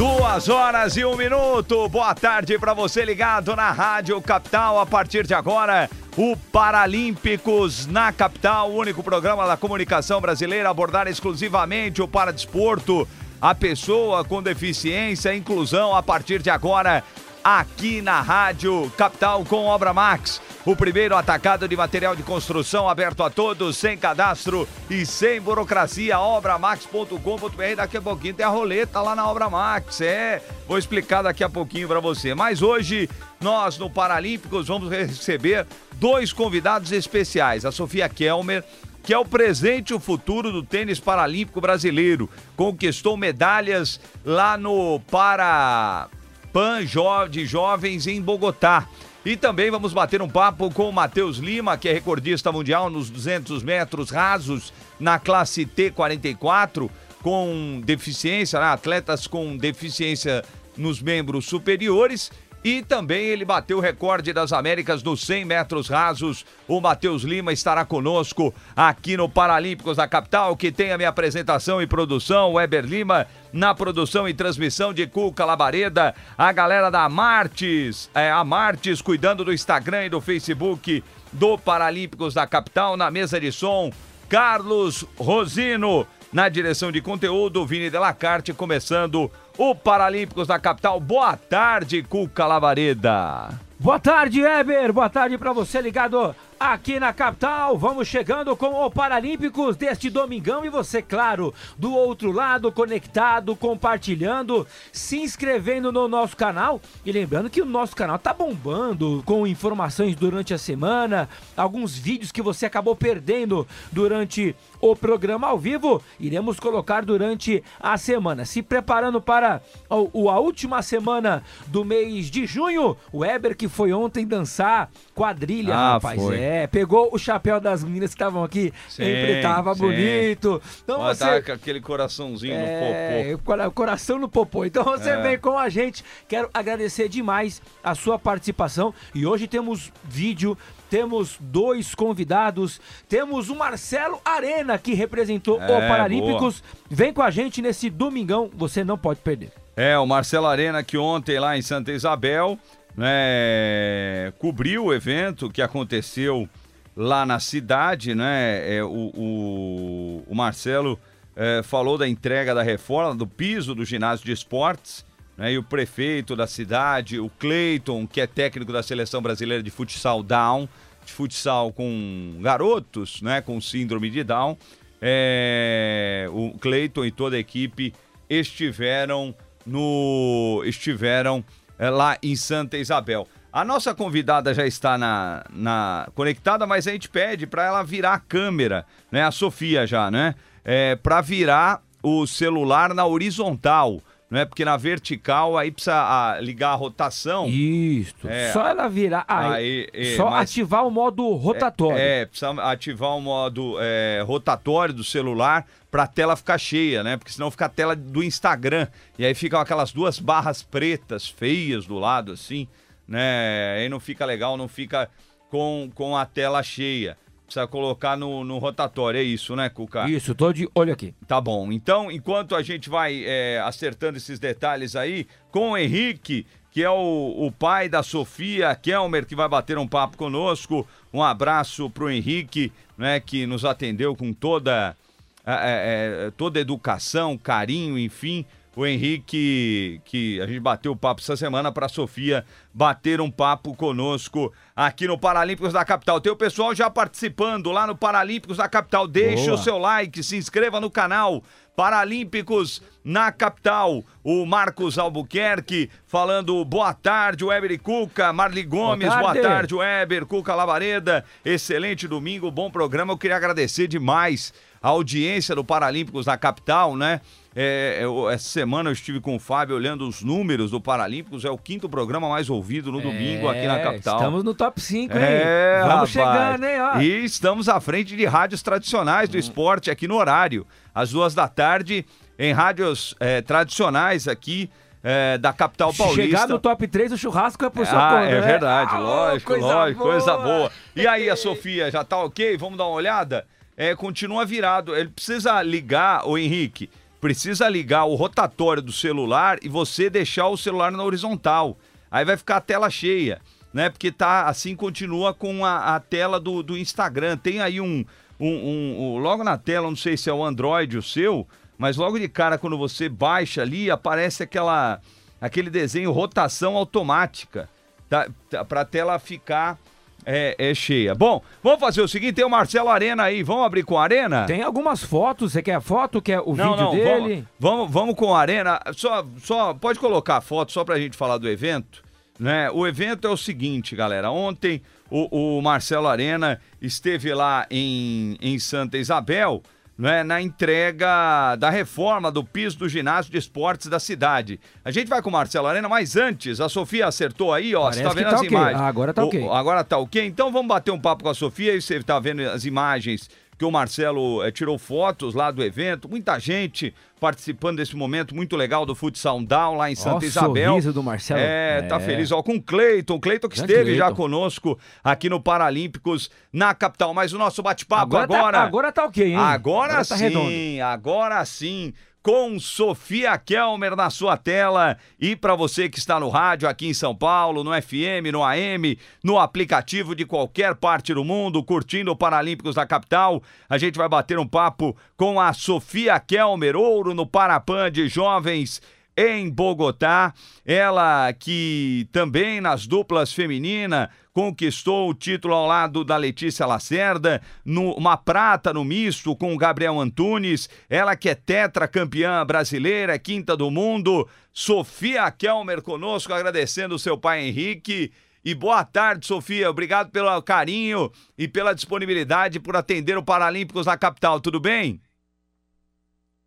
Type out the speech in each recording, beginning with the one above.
Duas horas e um minuto. Boa tarde para você ligado na Rádio Capital. A partir de agora, o Paralímpicos na Capital, o único programa da comunicação brasileira a abordar exclusivamente o paradesporto, a pessoa com deficiência, inclusão. A partir de agora, aqui na Rádio Capital com Obra Max. O primeiro atacado de material de construção aberto a todos, sem cadastro e sem burocracia. Obramax.com.br. Daqui a pouquinho tem a roleta lá na Obra Max. É, vou explicar daqui a pouquinho para você. Mas hoje, nós no Paralímpicos vamos receber dois convidados especiais. A Sofia Kelmer, que é o presente e o futuro do tênis paralímpico brasileiro. Conquistou medalhas lá no Para Pan de Jovens em Bogotá. E também vamos bater um papo com o Matheus Lima, que é recordista mundial nos 200 metros rasos na classe T44, com deficiência, né? atletas com deficiência nos membros superiores. E também ele bateu o recorde das Américas nos 100 metros rasos. O Matheus Lima estará conosco aqui no Paralímpicos da capital, que tem a minha apresentação e produção, Weber Lima, na produção e transmissão de Cuca Labareda, a galera da Martes, é, a Martes cuidando do Instagram e do Facebook do Paralímpicos da capital, na mesa de som, Carlos Rosino. Na direção de conteúdo, Vini Delacarte, começando o Paralímpicos da capital. Boa tarde, Cuca Lavareda. Boa tarde, Eber. Boa tarde para você ligado aqui na capital. Vamos chegando com o Paralímpicos deste domingão e você, claro, do outro lado, conectado, compartilhando, se inscrevendo no nosso canal e lembrando que o nosso canal tá bombando com informações durante a semana, alguns vídeos que você acabou perdendo durante o programa ao vivo, iremos colocar durante a semana. Se preparando para a, última semana do mês de junho, o Weber que foi ontem dançar quadrilha, ah, rapaz. Foi. É, pegou o chapéu das meninas que estavam aqui, sempre tava sim. bonito. Então Ó, você tá aquele coraçãozinho é, no popô. Coração no popô. Então você é. vem com a gente. Quero agradecer demais a sua participação e hoje temos vídeo temos dois convidados, temos o Marcelo Arena que representou é, o Paralímpicos. Boa. Vem com a gente nesse domingão, você não pode perder. É, o Marcelo Arena que ontem lá em Santa Isabel né, cobriu o evento que aconteceu lá na cidade, né? É, o, o, o Marcelo é, falou da entrega da reforma do piso do ginásio de esportes. Né, e o prefeito da cidade, o Cleiton, que é técnico da seleção brasileira de futsal Down, de futsal com garotos, né, com síndrome de Down, é, o Cleiton e toda a equipe estiveram no estiveram é, lá em Santa Isabel. A nossa convidada já está na, na conectada, mas a gente pede para ela virar a câmera, né? A Sofia já, né? É, para virar o celular na horizontal não é? Porque na vertical aí precisa a, ah, ligar a rotação. Isso. É, só ela virar. Aí, aí é, só mas, ativar o modo rotatório. É, é precisa ativar o modo é, rotatório do celular para a tela ficar cheia, né? Porque senão fica a tela do Instagram. E aí ficam aquelas duas barras pretas feias do lado, assim, né? Aí não fica legal, não fica com, com a tela cheia precisa colocar no, no rotatório, é isso, né, Cuca? Isso, tô de olho aqui. Tá bom. Então, enquanto a gente vai é, acertando esses detalhes aí, com o Henrique, que é o, o pai da Sofia Kelmer, que vai bater um papo conosco. Um abraço pro Henrique, né, que nos atendeu com toda, é, é, toda educação, carinho, enfim o Henrique, que a gente bateu o papo essa semana para a Sofia bater um papo conosco aqui no Paralímpicos da Capital. Tem o pessoal já participando lá no Paralímpicos da Capital. Deixe Boa. o seu like, se inscreva no canal. Paralímpicos na capital. O Marcos Albuquerque falando boa tarde, Weber e Cuca. Marli Gomes, boa tarde, boa tarde Weber. Cuca Lavareda, excelente domingo, bom programa. Eu queria agradecer demais a audiência do Paralímpicos na capital, né? É, eu, essa semana eu estive com o Fábio olhando os números do Paralímpicos, é o quinto programa mais ouvido no domingo aqui na capital. Estamos no top 5, hein? É, Vamos rapaz. chegando, hein? Ó. E estamos à frente de rádios tradicionais do esporte aqui no horário. Às duas da tarde, em rádios é, tradicionais aqui é, da capital paulista. Chegar no top 3 o churrasco é por sua Ah, conta, é né? verdade, Ah, lógico, coisa lógico, boa. coisa boa. E aí, a Sofia, já tá ok? Vamos dar uma olhada? É, continua virado. Ele precisa ligar, o Henrique, precisa ligar o rotatório do celular e você deixar o celular na horizontal. Aí vai ficar a tela cheia, né? Porque tá assim continua com a, a tela do, do Instagram. Tem aí um, um, um- um- Logo na tela, não sei se é o Android o seu, mas logo de cara, quando você baixa ali, aparece aquela aquele desenho rotação automática, tá, tá, pra tela ficar é, é cheia. Bom, vamos fazer o seguinte, tem o Marcelo Arena aí, vamos abrir com a Arena? Tem algumas fotos, você quer a foto, quer o não, vídeo não, dele? vamos, vamos, vamos com a Arena. Só, só pode colocar a foto só pra gente falar do evento. Né? O evento é o seguinte, galera. Ontem o, o Marcelo Arena esteve lá em, em Santa Isabel. Né, na entrega da reforma do piso do ginásio de esportes da cidade. A gente vai com o Marcelo Arena, mas antes, a Sofia acertou aí, ó. Você Parece tá que vendo tá as ok. imagens. Ah, agora tá O- ok. Agora tá ok? Então vamos bater um papo com a Sofia e você tá vendo as imagens que o Marcelo eh, tirou fotos lá do evento. Muita gente participando desse momento muito legal do Futsal Down lá em Santa o Isabel. sorriso do Marcelo. É, tá É. feliz. Ó, com o Cleiton. O Cleiton que Grande esteve já Cleiton. conosco aqui no Paralímpicos na capital. Mas o nosso bate-papo Agora, agora. Tá, agora tá ok, hein? Agora, tá sim, redondo. agora sim. Com Sofia Kelmer na sua tela. E para você que está no rádio aqui em São Paulo, no FM, no AM, no aplicativo de qualquer parte do mundo, curtindo o Paralímpicos da capital, a gente vai bater um papo com a Sofia Kelmer, ouro no Parapan de Jovens em Bogotá. Ela que também nas duplas feminina conquistou o título ao lado da Letícia Lacerda, no- uma prata no misto com o Gabriel Antunes. Ela que é tetracampeã brasileira, quinta do mundo. Sofia Kelmer conosco, agradecendo o seu pai Henrique. E boa tarde, Sofia. Obrigado pelo carinho e pela disponibilidade por atender o Paralímpicos na capital. Tudo bem?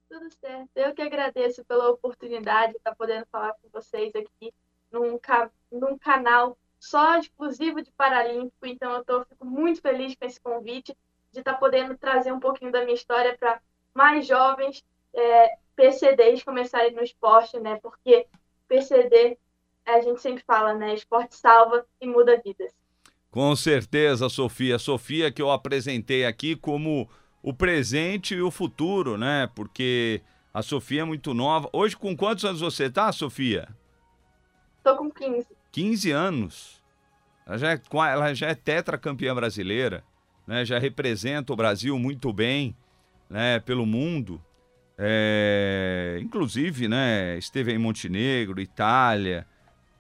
Tudo certo. Eu que agradeço pela oportunidade de estar podendo falar com vocês aqui num, ca- num canal só exclusivo de Paralímpico. Então, eu tô, fico muito feliz com esse convite de estar podendo trazer um pouquinho da minha história para mais jovens é, PCDs começarem no esporte, né? Porque PCD, a gente sempre fala, né? Esporte salva e muda vidas. Com certeza, Sofia. Sofia que eu apresentei aqui como o presente e o futuro, né? Porque a Sofia é muito nova. Hoje, com quantos anos você tá, Sofia? Tô com 15. 15 anos. Ela já é, ela já é tetracampeã brasileira, né? Já representa o Brasil muito bem, né? Pelo mundo. É, inclusive, né? Esteve em Montenegro, Itália,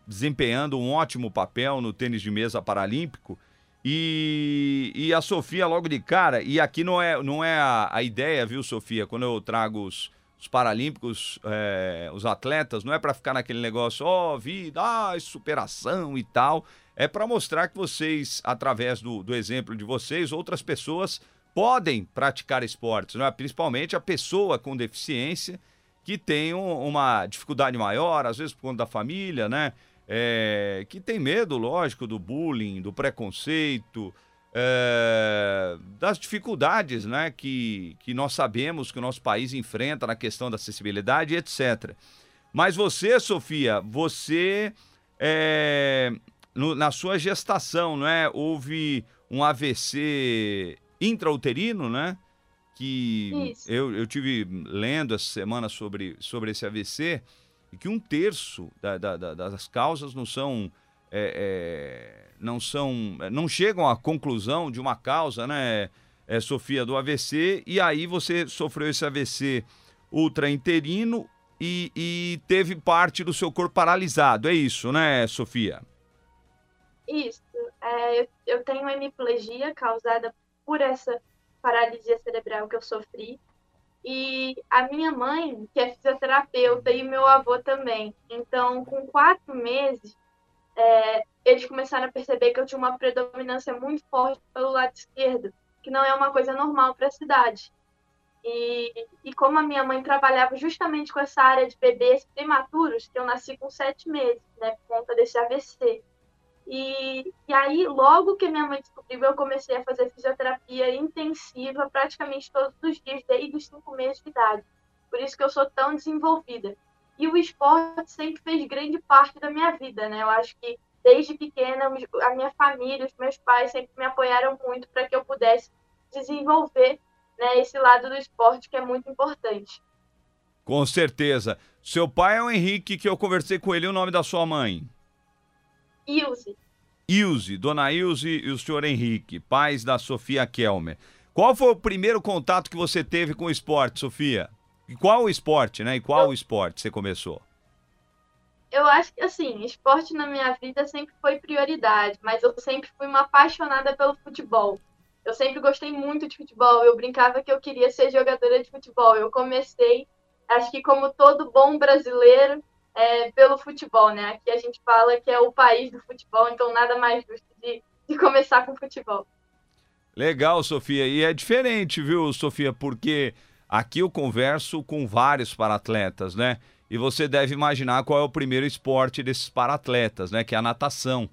desempenhando um ótimo papel no tênis de mesa paralímpico. E, e a Sofia, logo de cara, e aqui não é, não é a, a ideia, viu, Sofia, quando eu trago os, os paralímpicos, é, os atletas, não é para ficar naquele negócio, ó, vida, ah, superação e tal. É para mostrar que vocês, através do, do exemplo de vocês, outras pessoas podem praticar esportes, não é? principalmente a pessoa com deficiência que tem um- uma dificuldade maior, às vezes por conta da família, né? É, que tem medo, lógico, do bullying, do preconceito, é, das dificuldades né, que, que nós sabemos que o nosso país enfrenta na questão da acessibilidade, etc. Mas você, Sofia, você, é, no- na sua gestação, não é? Houve um AVC intrauterino, né? Que eu, eu tive lendo essa semana sobre, sobre esse AVC e que um terço da- da- da- das causas não são é, é, não são não chegam à conclusão de uma causa, né, é, Sofia, do AVC e aí você sofreu esse AVC ultrainterino e, e teve parte do seu corpo paralisado, é isso, né, Sofia? Isso. É, eu, tenho hemiplegia causada por essa paralisia cerebral que eu sofri. E a minha mãe, que é fisioterapeuta, e meu avô também. Então, com quatro meses, é, eles começaram a perceber que eu tinha uma predominância muito forte pelo lado esquerdo, que não é uma coisa normal para a cidade. E, e como a minha mãe trabalhava justamente com essa área de bebês prematuros, eu nasci com sete meses, né, por conta desse AVC. E, e aí, logo que minha mãe descobriu, eu comecei a fazer fisioterapia intensiva praticamente todos os dias, desde os cinco meses de idade. Por isso que eu sou tão desenvolvida. E o esporte sempre fez grande parte da minha vida, né? Eu acho que desde pequena, a minha família, os meus pais sempre me apoiaram muito para que eu pudesse desenvolver né, esse lado do esporte que é muito importante. Com certeza. Seu pai é o Henrique, que eu conversei com ele. o nome da sua mãe? Ilse. Ilse, dona Ilse e o senhor Henrique, pais da Sofia Kelmer. Qual foi o primeiro contato que você teve com o esporte, Sofia? E qual o esporte, né? E qual eu... o esporte você começou? Eu acho que, assim, esporte na minha vida sempre foi prioridade, mas eu sempre fui uma apaixonada pelo futebol. Eu sempre gostei muito de futebol. Eu brincava que eu queria ser jogadora de futebol. Eu comecei, acho que como todo bom brasileiro, é, pelo futebol, né? Aqui a gente fala que é o país do futebol, então nada mais justo de, de começar com futebol. Legal, Sofia. E é diferente, viu, Sofia? Porque aqui eu converso com vários paratletas, né? E você deve imaginar qual é o primeiro esporte desses paratletas, né? Que é a natação.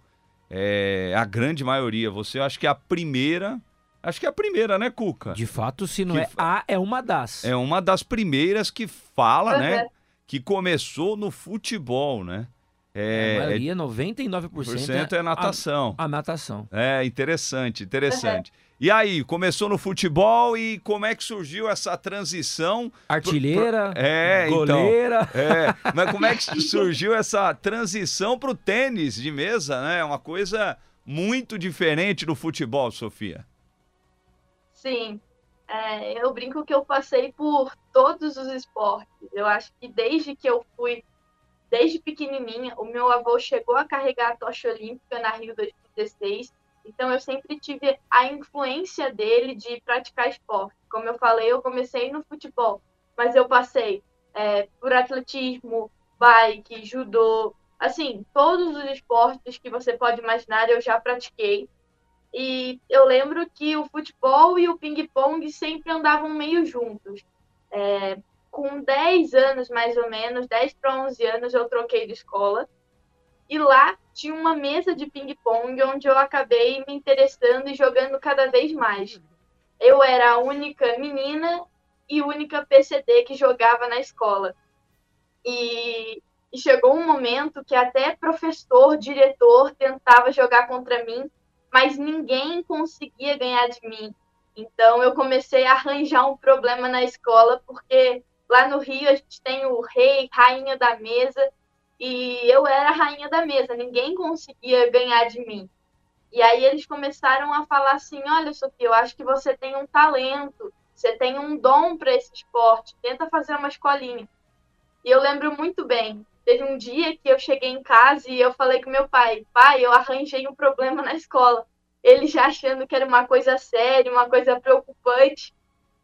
É a grande maioria. Você acho que é a primeira. Acho que é a primeira, né, Cuca? De fato, se não que é a, é uma das. É uma das primeiras que fala, uhum. né? que começou no futebol, né? É, a maioria, 99% é, é natação. A, a, natação. É, interessante, interessante. E aí, começou no futebol e como é que surgiu essa transição? Artilheira, pro, é, então, goleira. Então, é, mas como é que surgiu essa transição para o tênis de mesa, né? É uma coisa muito diferente do futebol, Sofia. Sim, é, eu brinco que eu passei por todos os esportes. Eu acho que desde que eu fui, desde pequenininha, o meu avô chegou a carregar a tocha olímpica na Rio 2016. Então eu sempre tive a influência dele de praticar esporte. Como eu falei, eu comecei no futebol, mas eu passei é, por atletismo, bike, judô, assim, todos os esportes que você pode imaginar eu já pratiquei. E eu lembro que o futebol e o ping-pong sempre andavam meio juntos. É, com 10 anos, mais ou menos, 10 para 11 anos, eu troquei de escola. E lá tinha uma mesa de ping-pong onde eu acabei me interessando e jogando cada vez mais. Eu era a única menina e única PCD que jogava na escola. E, e chegou um momento que até professor, diretor tentava jogar contra mim mas ninguém conseguia ganhar de mim. Então eu comecei a arranjar um problema na escola, porque lá no Rio a gente tem o rei, rainha da mesa, e eu era a rainha da mesa, ninguém conseguia ganhar de mim. E aí eles começaram a falar assim: olha, Sofia, eu acho que você tem um talento, você tem um dom para esse esporte, tenta fazer uma escolinha. E eu lembro muito bem, Teve um dia que eu cheguei em casa e eu falei com meu pai: pai, eu arranjei um problema na escola. Ele já achando que era uma coisa séria, uma coisa preocupante.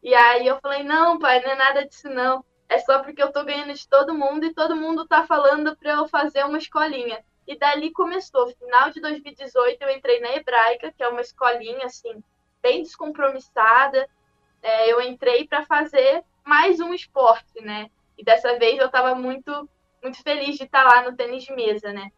E aí eu falei: não, pai, não é nada disso não. É só porque eu tô ganhando de todo mundo e todo mundo tá falando para eu fazer uma escolinha. E dali começou. Final de 2018 eu entrei na Hebraica, que é uma escolinha assim, bem descompromissada. É, eu entrei para fazer mais um esporte, né? E dessa vez eu estava muito muito feliz de estar lá no tênis de mesa, né?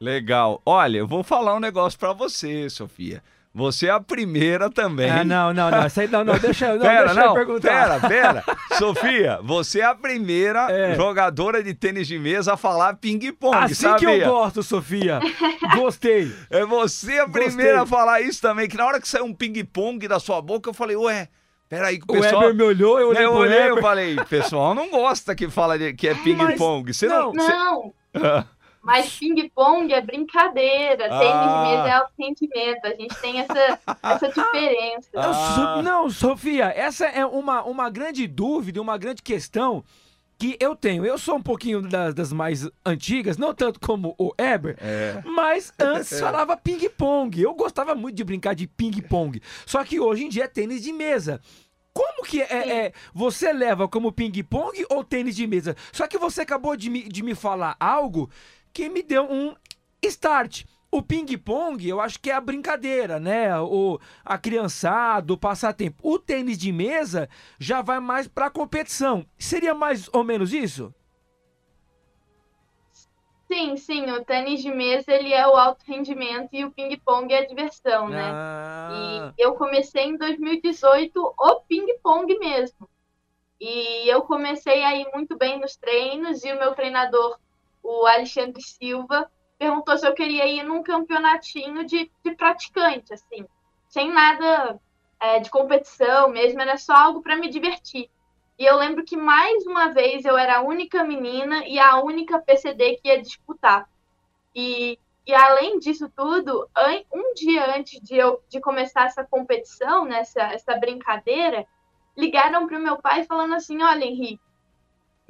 Legal. Olha, eu vou falar um negócio para você, Sofia. Você é a primeira também. Ah, não, não, não. Essa aí, não, não, deixa, não, pera, deixa não, eu perguntar. Pera, pera. Sofia, você é a primeira é. jogadora de tênis de mesa a falar ping-pong, Assim sabia? que eu gosto, Sofia. Gostei. É você a primeira Gostei. a falar isso também, que na hora que saiu um ping-pong da sua boca, eu falei, ué, Peraí, o pessoal. O Weber me olhou, eu olhei, eu olhei, eu falei, pessoal não gosta que fala de, que é ping-pong. Você não. Não. não. Mas ping-pong é brincadeira, ah. tênis de mesa é alto sentimento. A gente tem essa, essa diferença. Ah. Não, Sofia, essa é uma, uma grande dúvida, uma grande questão que eu tenho. Eu sou um pouquinho das, das mais antigas, não tanto como o Eber, é. mas antes falava ping-pong. Eu gostava muito de brincar de ping-pong. Só que hoje em dia é tênis de mesa. Como que é, é você leva como ping-pong ou tênis de mesa? Só que você acabou de me, de me falar algo que me deu um start. O ping-pong, eu acho que é a brincadeira, né? O, a criançada, o passatempo. O tênis de mesa já vai mais para a competição. Seria mais ou menos isso? Sim, sim, o tênis de mesa ele é o alto rendimento e o ping-pong é a diversão, né? Ah. E eu comecei em 2018 o ping-pong mesmo. E eu comecei a ir muito bem nos treinos e o meu treinador, o Alexandre Silva, perguntou se eu queria ir num campeonatinho de, de praticante, assim, sem nada é, de competição mesmo, era só algo para me divertir. E eu lembro que mais uma vez eu era a única menina e a única PCD que ia disputar. E, e além disso tudo, um dia antes de eu de começar essa competição, nessa essa brincadeira, ligaram para o meu pai falando assim: Olha, Henrique,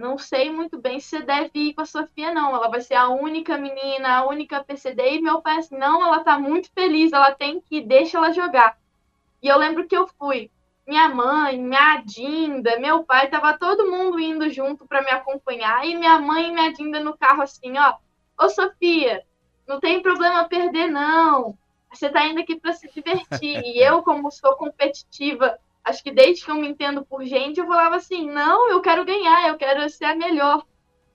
não sei muito bem se você deve ir com a Sofia, não. Ela vai ser a única menina, a única PCD. E meu pai assim: Não, ela tá muito feliz, ela tem que ir, deixa ela jogar. E eu lembro que eu fui minha mãe, minha Dinda, meu pai, tava todo mundo indo junto para me acompanhar. E minha mãe e minha Dinda no carro assim, ó. Ô Sofia, não tem problema perder, não. Você tá indo aqui para se divertir. e eu, como sou competitiva, acho que desde que eu me entendo por gente, eu falava assim, não, eu quero ganhar, eu quero ser a melhor.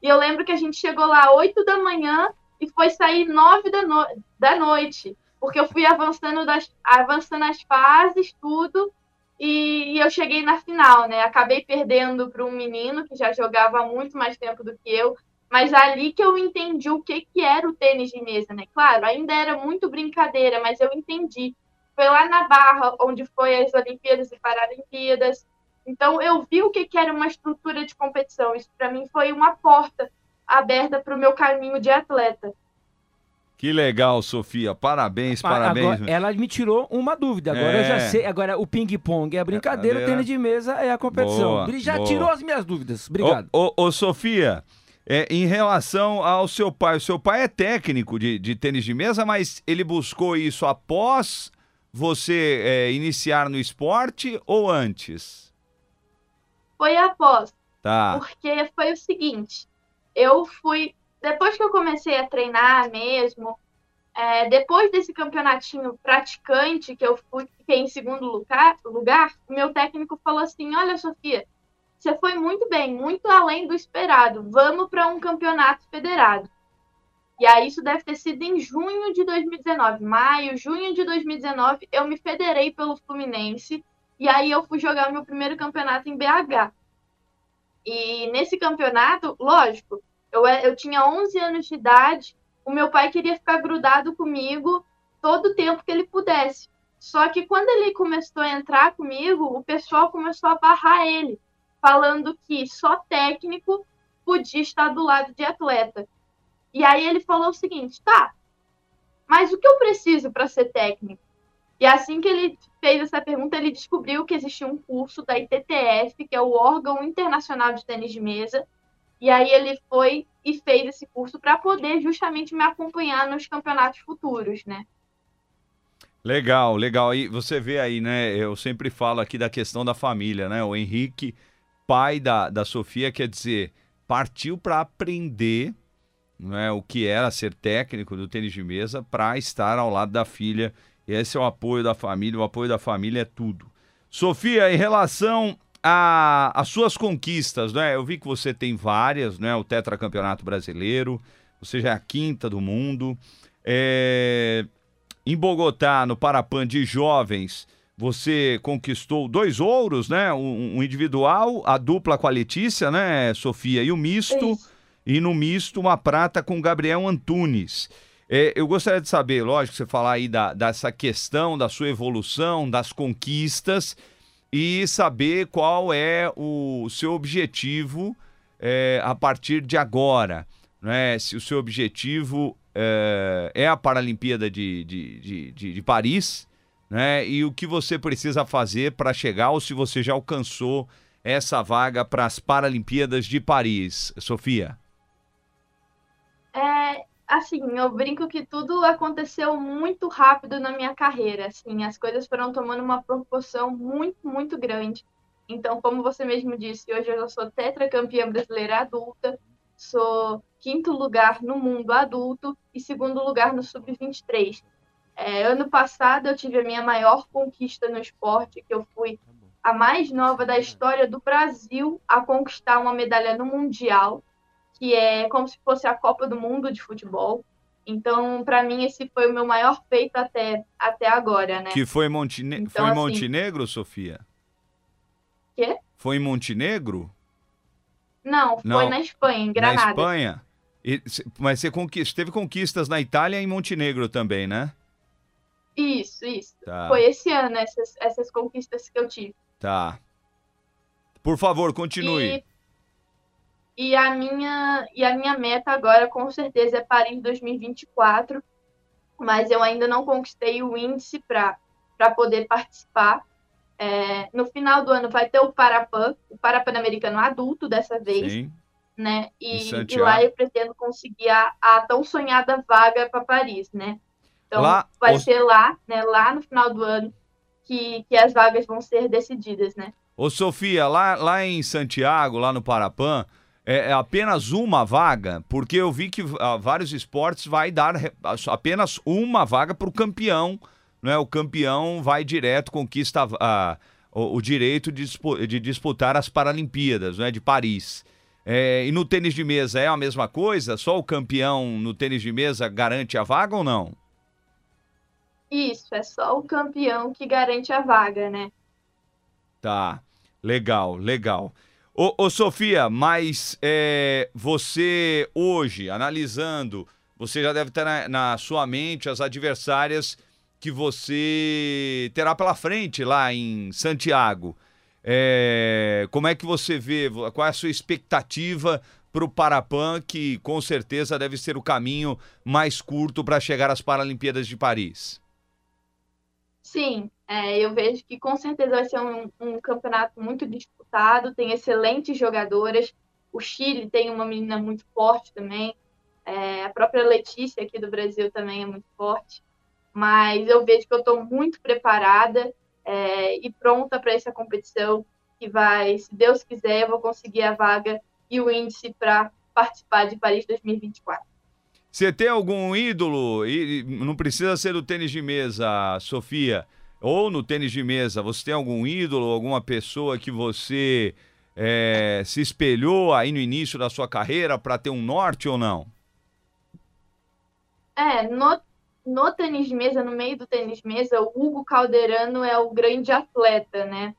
E eu lembro que a gente chegou lá 8 da manhã e foi sair 9 da, no da noite. Porque eu fui avançando, das, avançando as fases, tudo e, eu cheguei na final, né? Acabei perdendo para um menino que já jogava muito mais tempo do que eu, mas ali que eu entendi o que, que era o tênis de mesa, né? Claro, ainda era muito brincadeira, mas eu entendi. Foi lá na Barra, onde foi as Olimpíadas e Paralimpíadas. Então eu vi o que, que era uma estrutura de competição. Isso para mim foi uma porta aberta para o meu caminho de atleta. Que legal, Sofia. Parabéns, parabéns. Agora, ela me tirou uma dúvida. Agora é. eu já é. sei. Agora, o ping-pong é a brincadeira, o tênis de mesa é a competição. Boa, já boa. tirou as minhas dúvidas. Obrigado. Ô, ô, ô Sofia, é, em relação ao seu pai, o seu pai é técnico de, de tênis de mesa, mas ele buscou isso após você é, iniciar no esporte ou antes? Foi após. Tá. Porque foi o seguinte: eu fui depois que eu comecei a treinar mesmo, é, depois desse campeonatinho praticante que eu fui, fiquei em segundo lugar, lugar, meu técnico falou assim: Olha, Sofia, você foi muito bem, muito além do esperado. Vamos para um campeonato federado. E aí, isso deve ter sido em junho de 2019, maio, junho de 2019, eu me federei pelo Fluminense. E aí, eu fui jogar meu primeiro campeonato em BH. E nesse campeonato, lógico, eu, eu tinha 11 anos de idade, o meu pai queria ficar grudado comigo todo o tempo que ele pudesse. Só que quando ele começou a entrar comigo, o pessoal começou a barrar ele, falando que só técnico podia estar do lado de atleta. E aí ele falou o seguinte: tá, mas o que eu preciso para ser técnico? E assim que ele fez essa pergunta, ele descobriu que existia um curso da ITTF, que é o órgão internacional de tênis de mesa, e aí ele foi e fez esse curso para poder justamente me acompanhar nos campeonatos futuros, né? Legal, legal. E você vê aí, né? Eu sempre falo aqui da questão da família, né? O Henrique, pai da, da Sofia, quer dizer, partiu para aprender né, o que era ser técnico do tênis de mesa para estar ao lado da filha. Esse é o apoio da família. O apoio da família é tudo. Sofia, em relação as suas conquistas, né? Eu vi que você tem várias, né? O tetracampeonato brasileiro, você já é a quinta do mundo. É... Em Bogotá, no Parapan de jovens, você conquistou dois ouros, né? Um, um, individual, a dupla com a Letícia, né, Sofia? E o misto. E no misto, uma prata com Gabriel Antunes. É, eu gostaria de saber, lógico, você falar aí da, dessa questão, da sua evolução, das conquistas e saber qual é o seu objetivo é, a partir de agora. Né? Se o seu objetivo é, é a Paralimpíada de, de, de, de, Paris, né? e o que você precisa fazer para chegar, ou se você já alcançou essa vaga para as Paralimpíadas de Paris, Sofia. É, assim, eu brinco que tudo aconteceu muito rápido na minha carreira, assim, as coisas foram tomando uma proporção muito, muito grande. Então, como você mesmo disse, hoje eu já sou tetracampeã brasileira adulta, sou quinto lugar no mundo adulto e segundo lugar no sub-23. É, ano passado eu tive a minha maior conquista no esporte, que eu fui a mais nova da história do Brasil a conquistar uma medalha no Mundial, que é como se fosse a Copa do Mundo de futebol. Então, para mim, esse foi o meu maior feito até, até agora, né? Que foi, Montine... então, foi em assim... Montenegro, Sofia? Quê? Foi em Montenegro? Não, Não, foi na Espanha, em Granada. Na Espanha? E, mas você conquist... teve conquistas na Itália e em Montenegro também, né? Isso, isso. Tá. Foi esse ano essas, essas conquistas que eu tive. Tá. Por favor, continue. E, e, a minha, e a minha meta agora, com certeza, é Paris 2024. Mas eu ainda não conquistei o índice para poder participar. É, no final do ano vai ter o Parapan, o Parapan-Americano adulto dessa vez. Sim. Né? E, e, lá eu pretendo conseguir a, a tão sonhada vaga para Paris, né? Então lá, vai os... ser lá, né? Lá no final do ano que, que as vagas vão ser decididas, né? Ô Sofia, lá, lá em Santiago, lá no Parapan, é, é apenas uma vaga, porque eu vi que uh, vários esportes vai dar apenas uma vaga para o campeão, né? O campeão vai direto, conquista uh, o, o, direito de, de, disputar as Paralimpíadas, né? De Paris. É, e no tênis de mesa é a mesma coisa? Só o campeão no tênis de mesa garante a vaga ou não? Isso, é só o campeão que garante a vaga, né? Tá, legal, legal. Ô, ô Sofia, mas é, você hoje, analisando, você já deve ter na, na sua mente as adversárias que você terá pela frente lá em Santiago. É, como é que você vê? Qual é a sua expectativa para o Parapan, que com certeza deve ser o caminho mais curto para chegar às Paralimpíadas de Paris? Sim, é, eu vejo que com certeza vai ser um, um, campeonato muito disputado, tem excelentes jogadoras. O Chile tem uma menina muito forte também. É, a própria Letícia aqui do Brasil também é muito forte. Mas eu vejo que eu estou muito preparada é, e pronta para essa competição que vai, se Deus quiser, eu vou conseguir a vaga e o índice para participar de Paris 2024. Você tem algum ídolo? E não precisa ser do tênis de mesa, Sofia. Ou no tênis de mesa, você tem algum ídolo, alguma pessoa que você é, se espelhou aí no início da sua carreira para ter um norte ou não? É, no, no tênis de mesa, no meio do tênis de mesa, o Hugo Calderano é o grande atleta, né?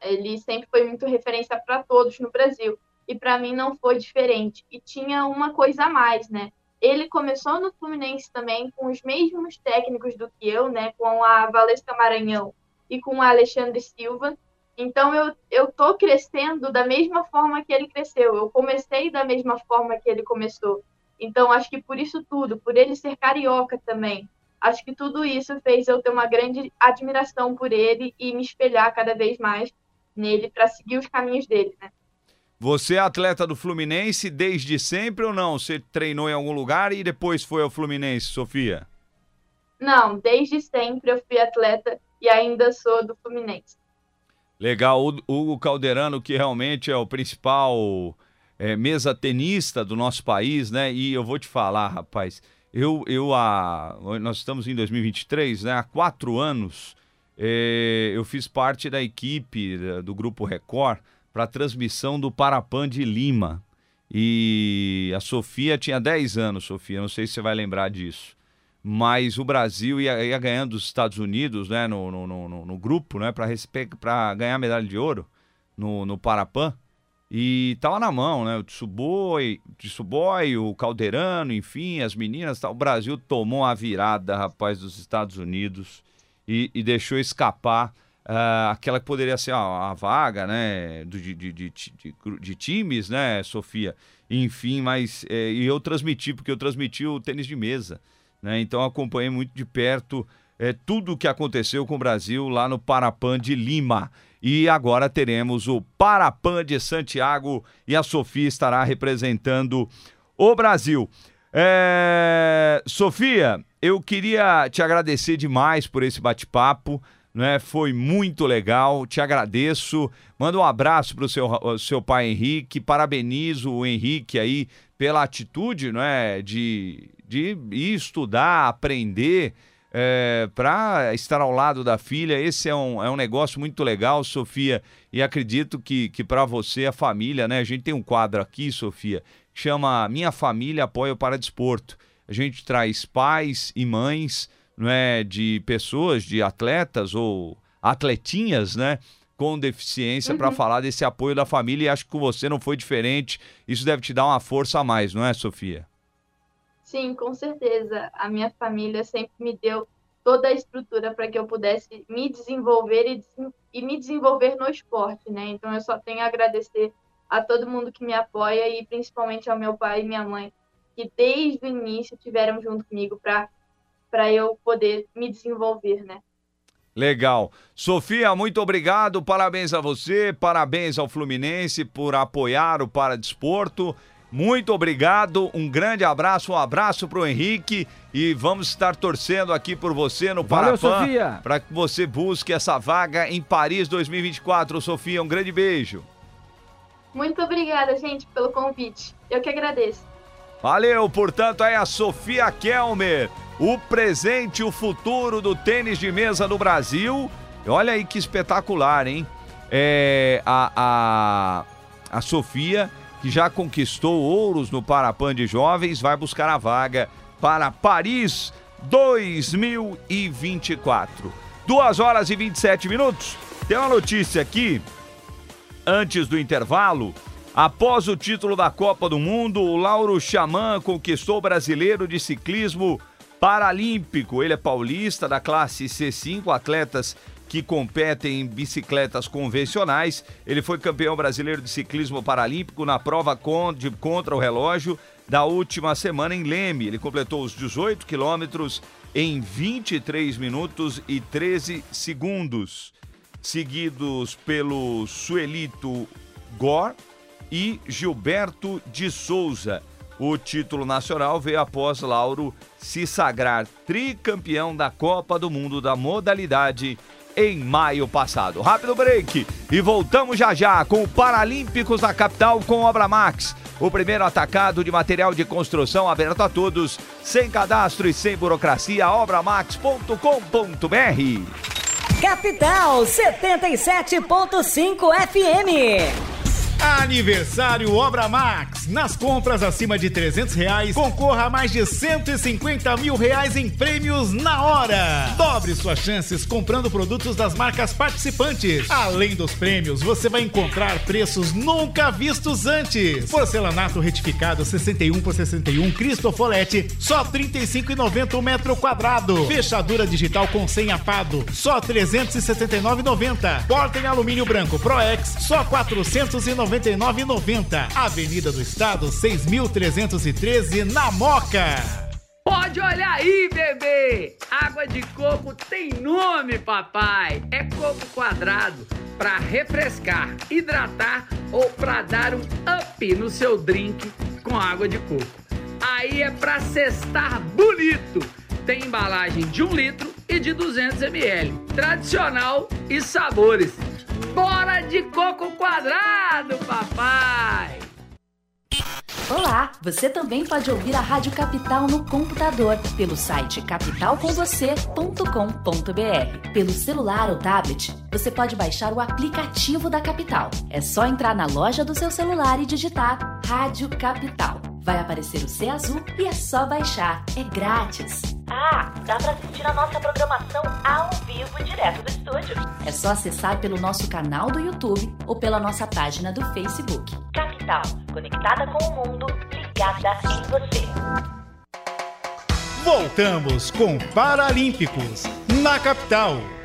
Ele sempre foi muito referência para todos no Brasil. E para mim não foi diferente. E tinha uma coisa a mais, né? Ele começou no Fluminense também com os mesmos técnicos do que eu, né? Com a Valesca Maranhão e com a Alexandre Silva. Então eu eu tô crescendo da mesma forma que ele cresceu. Eu comecei da mesma forma que ele começou. Então acho que por isso tudo, por ele ser carioca também, acho que tudo isso fez eu ter uma grande admiração por ele e me espelhar cada vez mais nele para seguir os caminhos dele, né? Você é atleta do Fluminense desde sempre ou não? Você treinou em algum lugar e depois foi ao Fluminense, Sofia? Não, desde sempre eu fui atleta e ainda sou do Fluminense. Legal, o Hugo Calderano, que realmente é o principal é, mesa tenista do nosso país, né? E eu vou te falar, rapaz, eu, eu há, nós estamos em 2023, né? Há quatro anos é, eu fiz parte da equipe do Grupo Record para a transmissão do Parapan de Lima. E a Sofia tinha 10 anos, Sofia, não sei se você vai lembrar disso. Mas o Brasil ia, ia ganhando dos Estados Unidos né, no, no, no, no grupo né, para ganhar medalha de ouro no, no Parapan. E tava na mão, né? O Tsuboi, Tsuboi, o Calderano, enfim, as meninas. Tá, o Brasil tomou a virada, rapaz, dos Estados Unidos e, e deixou escapar uh, aquela que poderia ser a, a vaga, né, de, de, de, de, times, né, Sofia? Enfim, mas é, e eu transmiti, porque eu transmiti o tênis de mesa, né? Então acompanhei muito de perto é, tudo o que aconteceu com o Brasil lá no Parapan de Lima. E agora teremos o Parapan de Santiago e a Sofia estará representando o Brasil. É... Sofia, eu queria te agradecer demais por esse bate-papo né? Foi muito legal, te agradeço. Manda um abraço para o seu, seu pai Henrique, parabenizo o Henrique aí pela atitude, né? De, de ir estudar, aprender. É, para estar ao lado da filha, esse é um, é um negócio muito legal, Sofia, e acredito que, que para você, a família, né? A gente tem um quadro aqui, Sofia, que chama Minha Família Apoia o Paradesporto. A gente traz pais e mães não é, de pessoas, de atletas ou atletinhas, né? Com deficiência uhum. para falar desse apoio da família e acho que com você não foi diferente. Isso deve te dar uma força a mais, não é, Sofia? Sim, com certeza. A minha família sempre me deu toda a estrutura para que eu pudesse me desenvolver e, e, me desenvolver no esporte, né? Então eu só tenho a agradecer a todo mundo que me apoia e principalmente ao meu pai e minha mãe, que desde o início tiveram junto comigo para para eu poder me desenvolver, né? Legal. Sofia, muito obrigado. Parabéns a você, parabéns ao Fluminense por apoiar o Paradesporto. Muito obrigado, um grande abraço, um abraço para o Henrique e vamos estar torcendo aqui por você no Parapan para que você busque essa vaga em Paris 2024. Sofia, um grande beijo. Muito obrigada, gente, pelo convite. Eu que agradeço. Valeu, portanto, é a Sofia Kelmer o presente e o futuro do tênis de mesa no Brasil. Olha aí que espetacular, hein? É, a, a, a Sofia, que já conquistou ouros no Parapan de Jovens, vai buscar a vaga para Paris 2024. 2 horas e 27 minutos. Tem uma notícia aqui, antes do intervalo. Após o título da Copa do Mundo, o Lauro Xamã conquistou o brasileiro de ciclismo paralímpico. Ele é paulista da classe C5, atletas que competem em bicicletas convencionais. Ele foi campeão brasileiro de ciclismo paralímpico na prova contra o relógio da última semana em Leme. Ele completou os 18 quilômetros em 23 minutos e 13 segundos, seguidos pelo Suelito Gor e Gilberto de Souza. O título nacional veio após Lauro se sagrar tricampeão da Copa do Mundo da modalidade em maio passado. Rápido break e voltamos já já com o Paralímpicos da capital com Obra Max. O primeiro atacado de material de construção aberto a todos, sem cadastro e sem burocracia, obramax.com.br. Capital 77.5 FM. Aniversário Obra Max. Nas compras acima de 300 reais, concorra a mais de 150 mil reais em prêmios na hora. Dobre suas chances comprando produtos das marcas participantes. Além dos prêmios, você vai encontrar preços nunca vistos antes. Porcelanato retificado 61 por 61 Cristofolete, só R$ 35,90 o metro quadrado. Fechadura digital com senha Pado, só R$ 379,90. Porta em alumínio branco ProEx, só R$ 490 99,90. Avenida do Estado, 6.313, na Moca. Pode olhar aí, bebê! Água de coco tem nome, papai! É coco quadrado para refrescar, hidratar ou para dar um up no seu drink com água de coco. Aí é para cestar bonito. Tem embalagem de 1 litro e de 200 ml. Tradicional e sabores. Bora de coco quadrado, papai! Olá, você também pode ouvir a Rádio Capital no computador pelo site capitalcomvocê.com.br. Pelo celular ou tablet, você pode baixar o aplicativo da Capital. É só entrar na loja do seu celular e digitar Rádio Capital. Vai aparecer o C azul e é só baixar. É grátis. Ah, dá para assistir a nossa programação ao vivo direto do estúdio. É só acessar pelo nosso canal do YouTube ou pela nossa página do Facebook. Capital, conectada com o mundo, ligada em você. Voltamos com Paralímpicos na capital.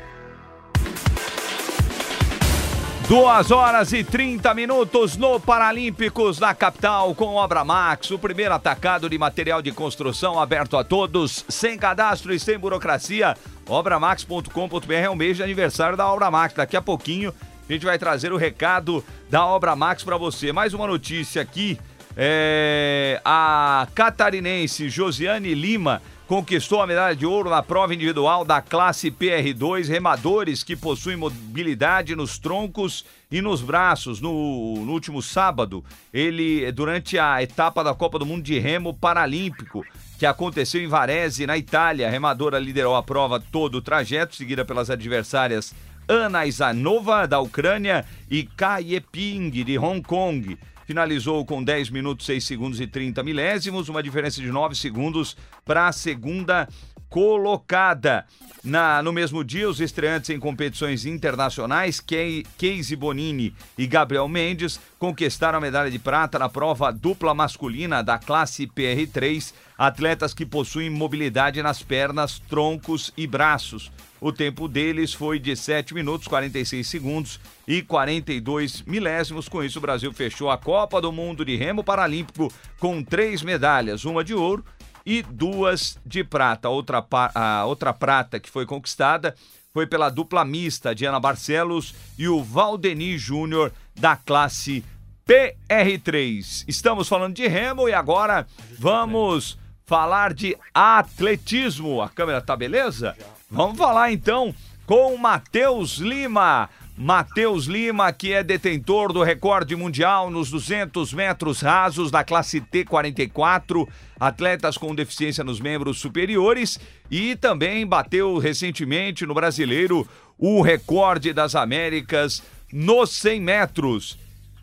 Duas horas e 30 minutos no Paralímpicos da capital com Obra Max, o primeiro atacado de material de construção aberto a todos, sem cadastro e sem burocracia. Obramax.com.br é um mês de aniversário da Obra Max. Daqui a pouquinho a gente vai trazer o recado da Obra Max para você. Mais uma notícia aqui: é... a catarinense Josiane Lima conquistou a medalha de ouro na prova individual da classe PR2, remadores que possuem mobilidade nos troncos e nos braços. No, no, último sábado, ele, durante a etapa da Copa do Mundo de Remo Paralímpico, que aconteceu em Varese, na Itália, a remadora liderou a prova todo o trajeto, seguida pelas adversárias Ana Isanova, da Ucrânia, e Kai Ping, de Hong Kong finalizou com 10 minutos, 6 segundos e 30 milésimos, uma diferença de 9 segundos para a segunda colocada. Na, no mesmo dia, os estreantes em competições internacionais, Casey Bonini e Gabriel Mendes, conquistaram a medalha de prata na prova dupla masculina da classe PR3, atletas que possuem mobilidade nas pernas, troncos e braços. O tempo deles foi de 7 minutos, 46 segundos e 42 milésimos. Com isso, o Brasil fechou a Copa do Mundo de Remo Paralímpico com três medalhas, uma de ouro e duas de prata. Outra, a outra prata que foi conquistada foi pela dupla mista de Ana Barcelos e o Valdeni Júnior da classe PR3. Estamos falando de remo e agora vamos falar de atletismo. A câmera tá beleza? Vamos falar então com Matheus Lima. Matheus Lima, que é detentor do recorde mundial nos 200 metros rasos da classe T44, atletas com deficiência nos membros superiores e também bateu recentemente no brasileiro o recorde das Américas nos 100 metros.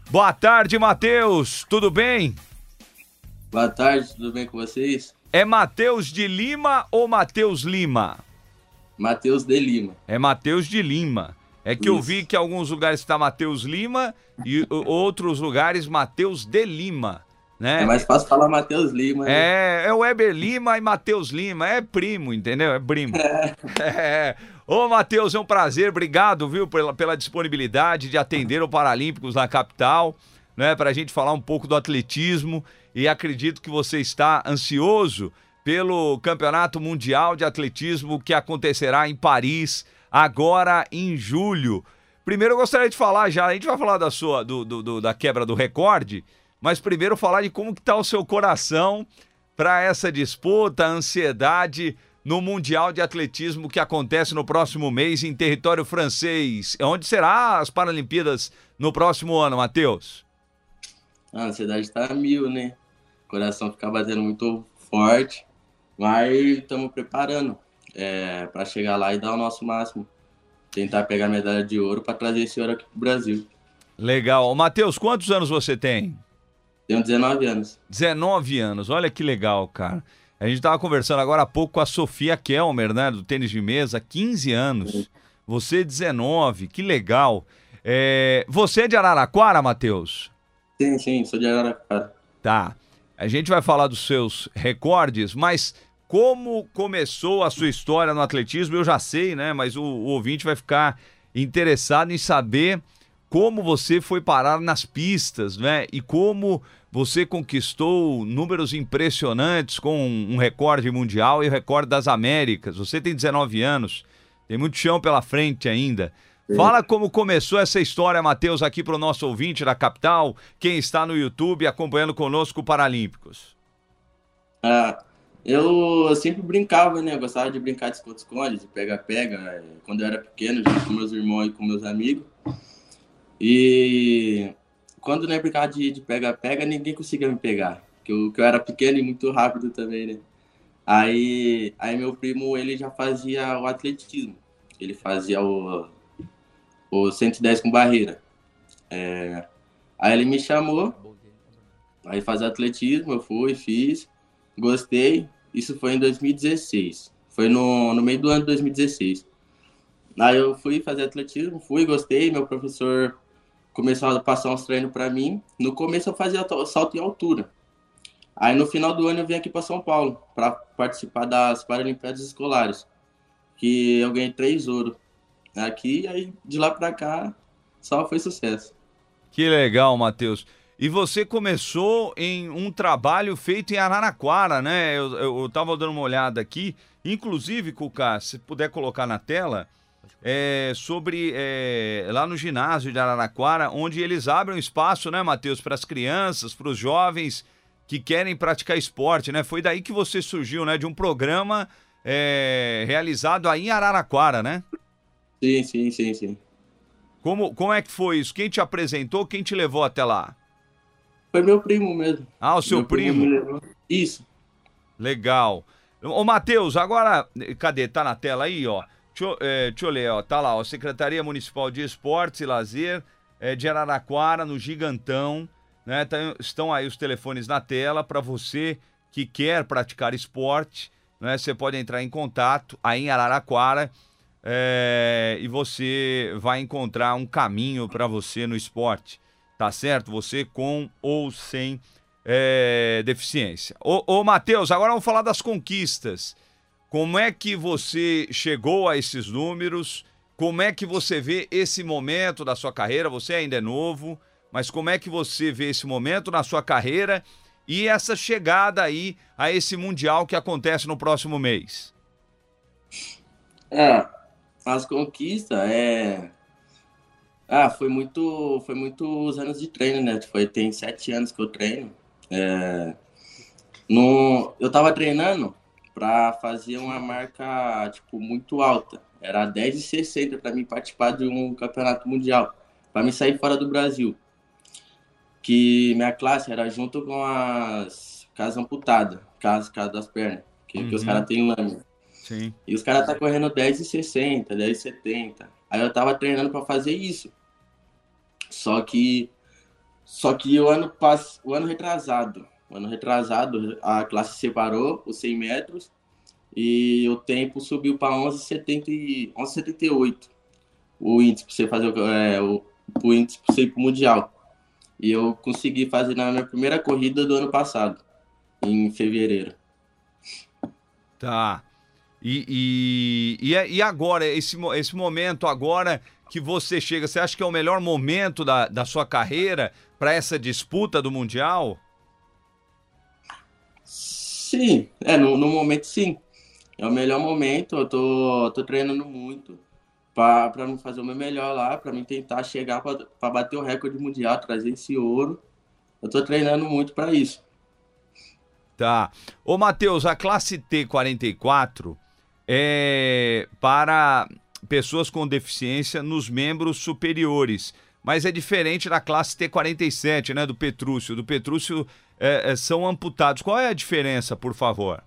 Boa tarde, Matheus, tudo bem? Boa tarde, tudo bem com vocês? É Matheus de Lima ou Matheus Lima? Matheus de Lima. É Matheus de Lima. É que Isso. eu vi que alguns lugares está Matheus Lima e outros lugares Matheus de Lima. Né? É mais fácil falar Matheus Lima. Né? É, é o Weber Lima e Matheus Lima. É primo, entendeu? É primo. É. é. Ô, Matheus, é um prazer. Obrigado, viu, pela, pela disponibilidade de atender o Paralímpicos na capital, né? Para a gente falar um pouco do atletismo. E acredito que você está ansioso pelo Campeonato Mundial de Atletismo que acontecerá em Paris agora em julho. Primeiro eu gostaria de falar já, a gente vai falar da sua do, do, do da quebra do recorde, mas primeiro falar de como que tá o seu coração para essa disputa, ansiedade no Mundial de Atletismo que acontece no próximo mês em território francês. Onde será as Paralimpíadas no próximo ano, Matheus? A ansiedade está a mil, né? O coração fica batendo muito forte. Mas estamos preparando é, para chegar lá e dar o nosso máximo. Tentar pegar a medalha de ouro para trazer esse ouro aqui para o Brasil. Legal. Matheus, quantos anos você tem? Tenho 19 anos. 19 anos, olha que legal, cara. A gente estava conversando agora há pouco com a Sofia Kelmer, né, do tênis de mesa, 15 anos. Você 19, que legal. É... Você é de Araraquara, Matheus? Sim, sim, sou de Araraquara. Tá. A gente vai falar dos seus recordes, mas como começou a sua história no atletismo, eu já sei, né? Mas o, o ouvinte vai ficar interessado em saber como você foi parar nas pistas, né? E como você conquistou números impressionantes com um recorde mundial e o recorde das Américas. Você tem 19 anos, tem muito chão pela frente ainda. Fala como começou essa história, Matheus, aqui para o nosso ouvinte da capital, quem está no YouTube acompanhando conosco o Paralímpicos. Ah, eu sempre brincava, né? Gostava de brincar de esconde-esconde, de pega-pega, quando eu era pequeno, junto com meus irmãos e com meus amigos. E quando não é brincar de pega-pega, ninguém conseguia me pegar. Porque eu, que eu era pequeno e muito rápido também, né? Aí, aí meu primo, ele já fazia o atletismo. Ele fazia o, o 110 com barreira. É, aí ele me chamou, aí fazer atletismo, eu fui, fiz. Gostei. Isso foi em 2016. Foi no, no meio do ano de 2016. Aí eu fui fazer atletismo, fui, gostei. Meu professor começou a passar uns treinos para mim. No começo eu fazia salto em altura. Aí no final do ano eu vim aqui para São Paulo para participar das Paralimpíadas Escolares, que eu ganhei três ouro aqui. Aí de lá para cá só foi sucesso. Que legal, Matheus. E você começou em um trabalho feito em Araraquara, né? Eu, eu, eu tava dando uma olhada aqui. Inclusive, Cuca, se puder colocar na tela, é, sobre é, lá no ginásio de Araraquara, onde eles abrem um espaço, né, Matheus, para as crianças, para os jovens que querem praticar esporte, né? Foi daí que você surgiu, né? De um programa é, realizado aí em Araraquara, né? Sim, sim, sim, sim. Como, como é que foi isso? Quem te apresentou? Quem te levou até lá? Foi meu primo mesmo. Ah, o seu Meu primo? levou. Isso. Legal. Ô, Matheus, agora, cadê? Tá na tela aí, ó. Deixa eu, é, deixa eu ler, ó. Tá lá, ó. Secretaria Municipal de Esportes e Lazer é, de Araraquara, no Gigantão. Né? Tá- estão aí os telefones na tela para você que quer praticar esporte. Né? Você pode entrar em contato aí em Araraquara é, e você vai encontrar um caminho para você no esporte. Tá certo? Você com ou sem é, deficiência. Ô, ô Matheus, agora vamos falar das conquistas. Como é que você chegou a esses números? Como é que você vê esse momento da sua carreira? Você ainda é novo, mas como é que você vê esse momento na sua carreira e essa chegada aí a esse Mundial que acontece no próximo mês? É, as conquistas é. Ah, foi muito, foi muitos anos de treino, né? Foi, tem sete anos que eu treino. É, no, eu tava treinando para fazer uma marca, tipo, muito alta. Era 10,60 para mim participar de um campeonato mundial, para me sair fora do Brasil. Que minha classe era junto com as casas amputadas, casas, casas das pernas, que, que os Uhum. caras têm lâmina. Sim. E os caras tá correndo 10,60, 10,70. Aí eu tava treinando para fazer isso. Só que só que o ano pass... o ano retrasado, o ano retrasado a classe separou os 100 metros e o tempo subiu para 11,70 e 11,78. O índice para você fazer o, é, o, o índice para você ir pro mundial. E eu consegui fazer na minha primeira corrida do ano passado, em fevereiro. Tá. E, e, e, é- agora, esse, esse momento agora que você chega, você acha que é o melhor momento da, da sua carreira para essa disputa do Mundial? Sim, é, no, no momento sim. É o melhor momento, eu tô, tô treinando muito para me fazer o meu melhor lá, para mim tentar chegar para bater o recorde mundial, trazer esse ouro. Eu tô treinando muito para isso. Tá. Ô, Matheus, a classe T44 é para pessoas com deficiência nos membros superiores. Mas é diferente da classe T47, né? Do Petrúcio. Do Petrúcio é, é, são amputados. Qual é a diferença, por favor?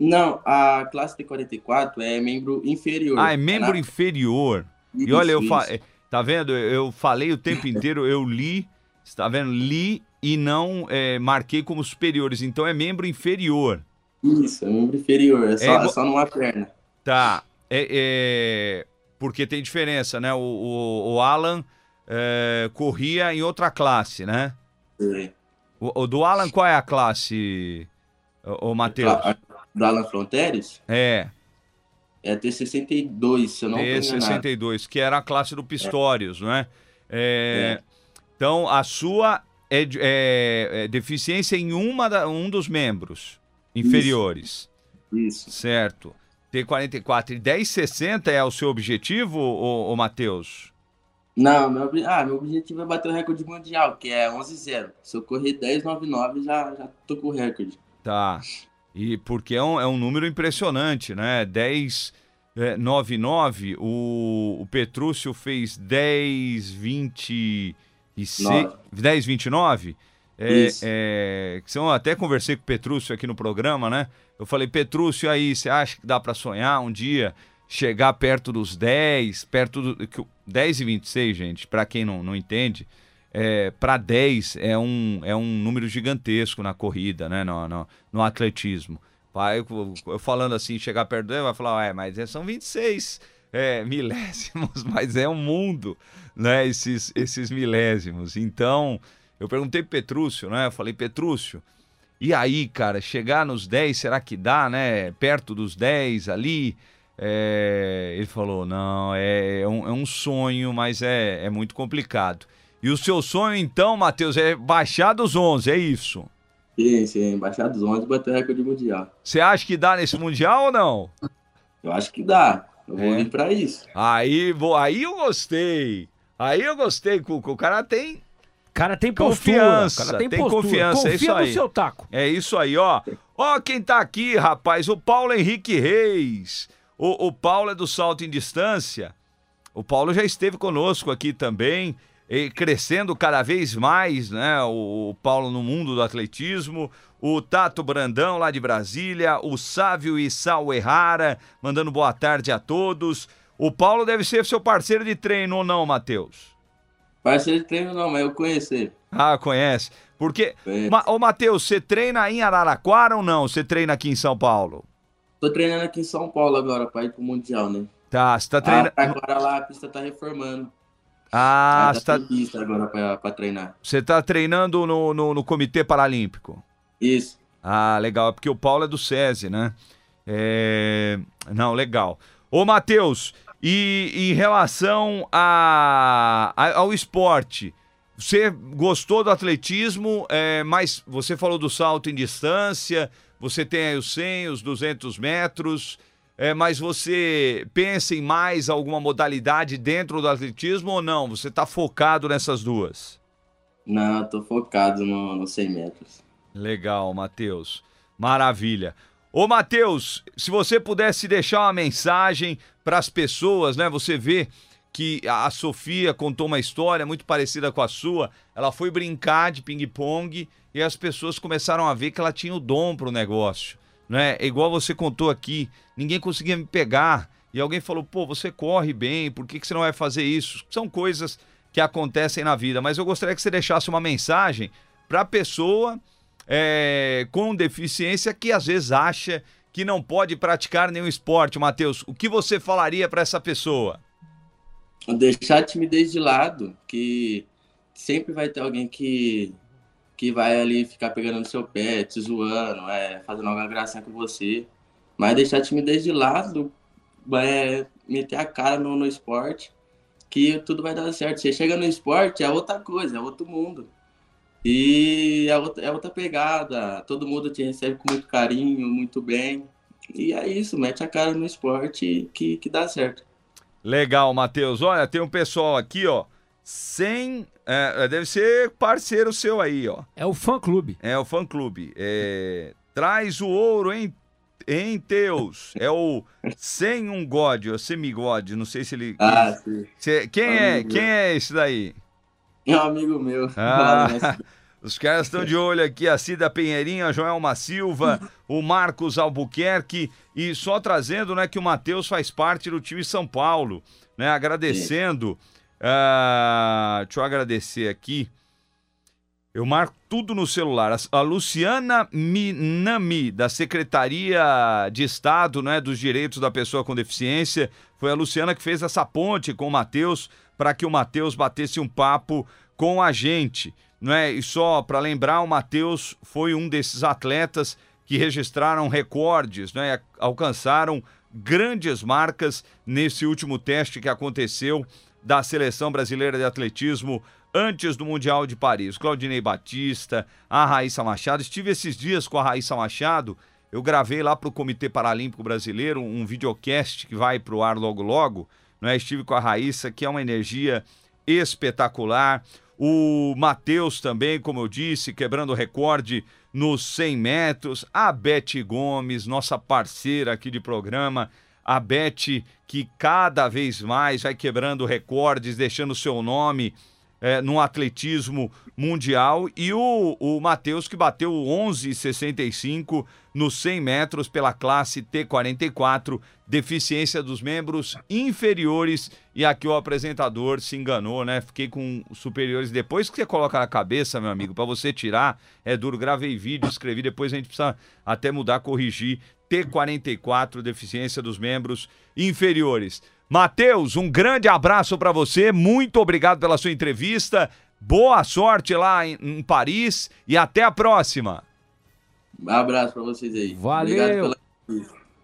Não, a classe T44 é membro inferior. Ah, é membro inferior. E olha, eu fa... eh, tá vendo? Eu falei o tempo inteiro, eu li, está vendo? Li e não eh, marquei como superiores. Então é membro inferior. Isso, é membro inferior, é só, É igual- é só numa perna. Tá. É, é, Porque tem diferença, né? O, o, o Alan eh, corria em outra classe, né? É. O, o do Alan, qual é a classe, o, Matheus? A- a- Do Alan Fronteres É, é T62, se eu não tô enganado. T62, que era a classe do Pistorius, não é? É, Então, a sua é, é- é deficiência em uma da- um dos membros inferiores, Isso. certo? T44 e 1060 é o seu objetivo, ô, ô Matheus? Não, meu, ah, meu objetivo é bater o recorde mundial, que é 11-0. Se eu correr 10,99, já, já tô com o recorde. Tá. E porque é um, é um número impressionante, né? 10, é, 99, o, o Petrúcio fez 10, 26, Nove. 10, 29. É, é, que são, até conversei com o Petrúcio aqui no programa, né? Eu falei, Petrúcio, aí, você acha que dá para sonhar um dia chegar perto dos 10, perto do. que o- 10 e 26, gente, para quem não, não entende, é, para 10 é um, é um número gigantesco na corrida, né? No, no, no atletismo. Vai, eu, eu falando assim, chegar perto dele, vai falar, é, mas são 26 é, milésimos, mas é um mundo, né? Esses, esses milésimos. Então, eu perguntei pro Petrúcio, né? Eu falei, Petrúcio, e aí, cara, chegar nos 10, será que dá, né? Perto dos 10 ali? É, ele falou, não, é, é um, é um sonho, mas é, é muito complicado. E o seu sonho, então, Matheus, é baixar dos 11, é isso? Sim, sim, baixar dos 11 e bater recorde mundial. Você acha que dá nesse Mundial ou não? Eu acho que dá. Eu vou É. vir pra isso. Aí, vou, aí eu gostei. Aí eu gostei, Cuca. O cara tem, Cara tem postura. Confiança, cara tem, tem postura. confiança, é Confia isso aí. no seu taco. É isso aí, ó. Ó quem tá aqui, rapaz, o Paulo Henrique Reis. O, o Paulo é do salto em distância. O Paulo já esteve conosco aqui também, e crescendo cada vez mais, né? O, o Paulo no mundo do atletismo. O Tato Brandão, lá de Brasília. O Sávio Issau Errara, mandando boa tarde a todos. O Paulo deve ser seu parceiro de treino ou não, Matheus? Parceiro de treino não, mas eu conheço ele. Ah, conhece. Porque, Conheço. Ma, ô Matheus, você treina em Araraquara ou não? Você treina aqui em São Paulo? Tô treinando aqui em São Paulo agora pra ir pro Mundial, né? Tá, você tá Ah, treinando. agora lá a pista tá reformando. Ah, Aí você tá tá, pista agora pra, pra treinar. você tá treinando no, no, no Comitê Paralímpico. Isso. Ah, legal. É porque o Paulo é do SESI, né? É... Não, legal. Ô, Matheus, e em relação a, a- ao esporte, você gostou do atletismo, é, mas você falou do salto em distância, você tem aí os 100, os 200 metros, é, mas você pensa em mais alguma modalidade dentro do atletismo ou não? Você está focado nessas duas? Não, tô focado no, no 100 metros. Legal, Matheus. Maravilha. Ô, Matheus, se você pudesse deixar uma mensagem para as pessoas, né? Você vê que a Sofia contou uma história muito parecida com a sua. Ela foi brincar de ping-pong e as pessoas começaram a ver que ela tinha o dom para o negócio, né? É Igual você contou aqui, ninguém conseguia me pegar e alguém falou: pô, você corre bem, por que, que você não vai fazer isso? São coisas que acontecem na vida, mas eu gostaria que você deixasse uma mensagem para a pessoa é, com deficiência que às vezes acha que não pode praticar nenhum esporte, Matheus. O que você falaria para essa pessoa? Deixar a timidez de lado, que sempre vai ter alguém que, que vai ali ficar pegando no seu pé, te zoando, é, fazendo alguma gracinha com você. Mas deixar a timidez de lado, é, meter a cara no, no esporte, que tudo vai dar certo. Você chega no esporte, é outra coisa, é outro mundo. E é outra, é outra pegada, todo mundo te recebe com muito carinho, muito bem. E é isso, mete a cara no esporte que, que dá certo. Legal, Matheus. Olha, tem um pessoal aqui, ó. Sem. é, deve ser parceiro seu aí, ó. É o fã clube. É o fã clube. É, traz o ouro em, em Teus. É o Sem um God, ou Semigod. Não sei se ele. Ah, sim. Cê- quem, é, quem é esse daí? É um amigo meu. Ah, os caras estão de olho aqui, a Cida Pinheirinho, a Joelma Silva, o Marcos Albuquerque e só trazendo, né, que o Matheus faz parte do time São Paulo, né, agradecendo, ah, deixa eu agradecer aqui, eu marco tudo no celular, a, a Luciana Minami, da Secretaria de Estado, né, dos Direitos da Pessoa com Deficiência, foi a Luciana que fez essa ponte com o Matheus, para que o Matheus batesse um papo com a gente, não é? E só para lembrar, o Matheus foi um desses atletas que registraram recordes, né? Alcançaram grandes marcas nesse último teste que aconteceu da seleção brasileira de atletismo antes do Mundial de Paris. Claudinei Batista, a Raíssa Machado. Estive esses dias com a Raíssa Machado. Eu gravei lá para o Comitê Paralímpico Brasileiro um videocast que vai para o ar logo logo. Não é? Estive com a Raíssa, que é uma energia espetacular. O Matheus também, como eu disse, quebrando recorde nos 100 metros. A Beth Gomes, nossa parceira aqui de programa. A Beth, que cada vez mais vai quebrando recordes, deixando seu nome é, no atletismo mundial. E o, o Matheus, que bateu 11,65 nos 100 metros pela classe T44, deficiência dos membros inferiores. E aqui o apresentador se enganou, né? Fiquei com superiores. Depois que você coloca na cabeça, meu amigo, para você tirar, é duro. Gravei vídeo, escrevi, depois a gente precisa até mudar, corrigir. T44, deficiência dos membros inferiores. Matheus, um grande abraço para você. Muito obrigado pela sua entrevista. Boa sorte lá em, em Paris e até a próxima. Um abraço pra vocês aí. Valeu.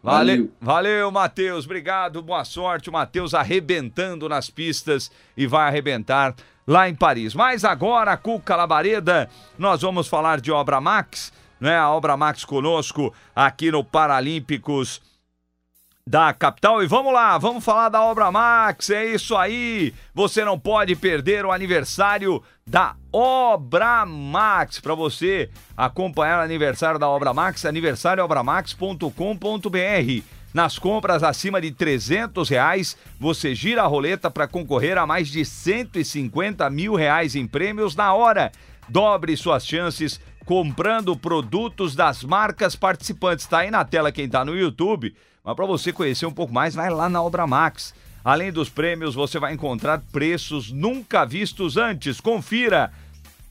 Valeu, valeu, Matheus. Obrigado, boa sorte. O Matheus arrebentando nas pistas e vai arrebentar lá em Paris. Mas agora, Cuca Labareda, nós vamos falar de Obra Max, né? A Obra Max conosco aqui no Paralímpicos da capital. E vamos lá, vamos falar da Obra Max. É isso aí. Você não pode perder o aniversário da Obra Max. Para você acompanhar o aniversário da Obra Max, aniversariobramax.com.br. Nas compras acima de 300 reais, você gira a roleta para concorrer a mais de 150 mil reais em prêmios na hora. Dobre suas chances comprando produtos das marcas participantes. Está aí na tela quem está no YouTube. Mas para você conhecer um pouco mais, vai lá na Obra Max. Além dos prêmios, você vai encontrar preços nunca vistos antes. Confira.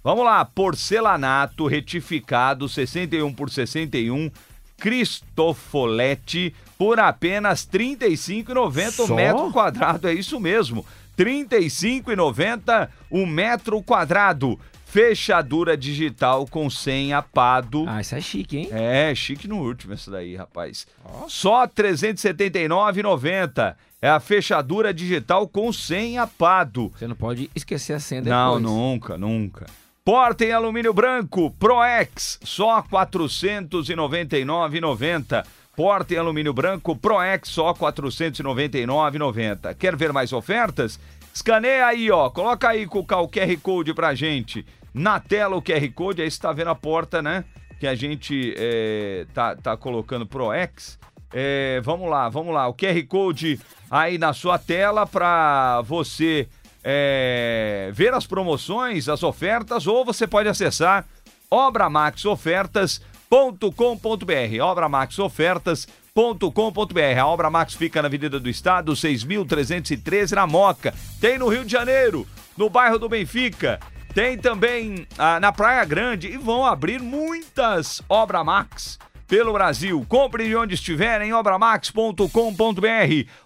Vamos lá, porcelanato retificado 61 por 61 Cristofolete por apenas R$ 35,90 o metro quadrado. É isso mesmo. R$ 35,90 o metro quadrado. Fechadura digital com senha Pado. Ah, isso é chique, hein? É, chique no último isso daí, rapaz. Só R$ 379,90. É a fechadura digital com senha Pado. Você não pode esquecer a senha Não, depois. nunca, nunca. Porta em alumínio branco, ProEx, só R$ 499,90. Porta em alumínio branco, ProEx, só R$ 499,90. Quer ver mais ofertas? Escaneia aí, ó. Coloca aí com o QR Code pra gente. Na tela o QR Code, aí você tá vendo a porta, né? Que a gente é, tá, tá colocando ProEx. É, vamos lá, vamos lá. O QR Code aí na sua tela para você é, ver as promoções, as ofertas, ou você pode acessar obramaxofertas.com.br. Obramaxofertas.com.br. A Obra Max fica na Avenida do Estado, 6.313 na Moca. Tem no Rio de Janeiro, no bairro do Benfica. Tem também ah, na Praia Grande e vão abrir muitas Obra Max pelo Brasil. Compre de onde estiver em obramax.com.br,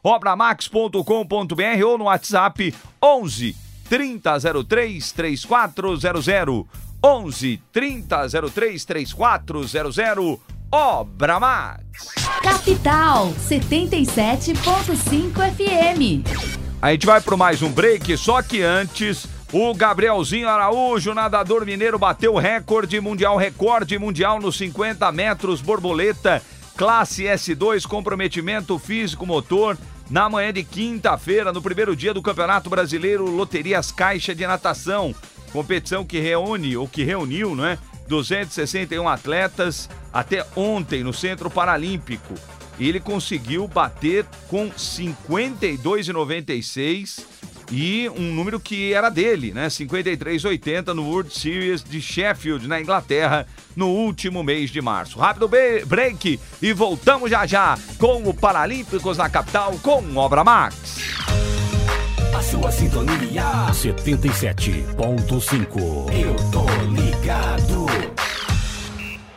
obramax.com.br ou no WhatsApp 11 3003 3400. 11 3003 3400. Obra Max. Capital 77.5 FM. A gente vai para mais um break, só que antes o Gabrielzinho Araújo, nadador mineiro, bateu recorde mundial, recorde mundial nos 50 metros borboleta, classe S2, comprometimento físico motor, na manhã de quinta-feira, no primeiro dia do Campeonato Brasileiro Loterias Caixa de Natação, competição que reúne, ou que reuniu, né, 261 atletas até ontem no Centro Paralímpico. E ele conseguiu bater com 52,96 e um número que era dele, né? 53,80 no World Series de Sheffield, na Inglaterra, no último mês de março. Rápido break e voltamos já já com o Paralímpicos na capital com Obra Max. A sua sintonia 77.5. Eu tô ligado.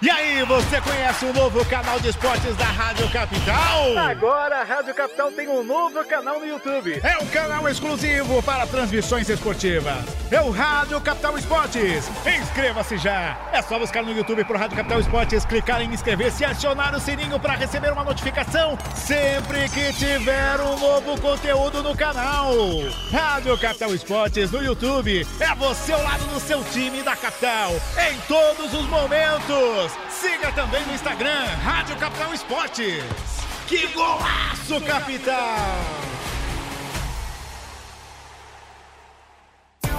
E aí, você conhece o novo canal de esportes da Rádio Capital? Agora a Rádio Capital tem um novo canal no YouTube. É um canal exclusivo para transmissões esportivas. É o Rádio Capital Esportes. Inscreva-se já. É só buscar no YouTube por Rádio Capital Esportes, clicar em inscrever-se e acionar o sininho para receber uma notificação sempre que tiver um novo conteúdo no canal. Rádio Capital Esportes no YouTube. É você ao lado do seu time da capital em todos os momentos. Siga também no Instagram, Rádio Capital Esportes. Que golaço, capital!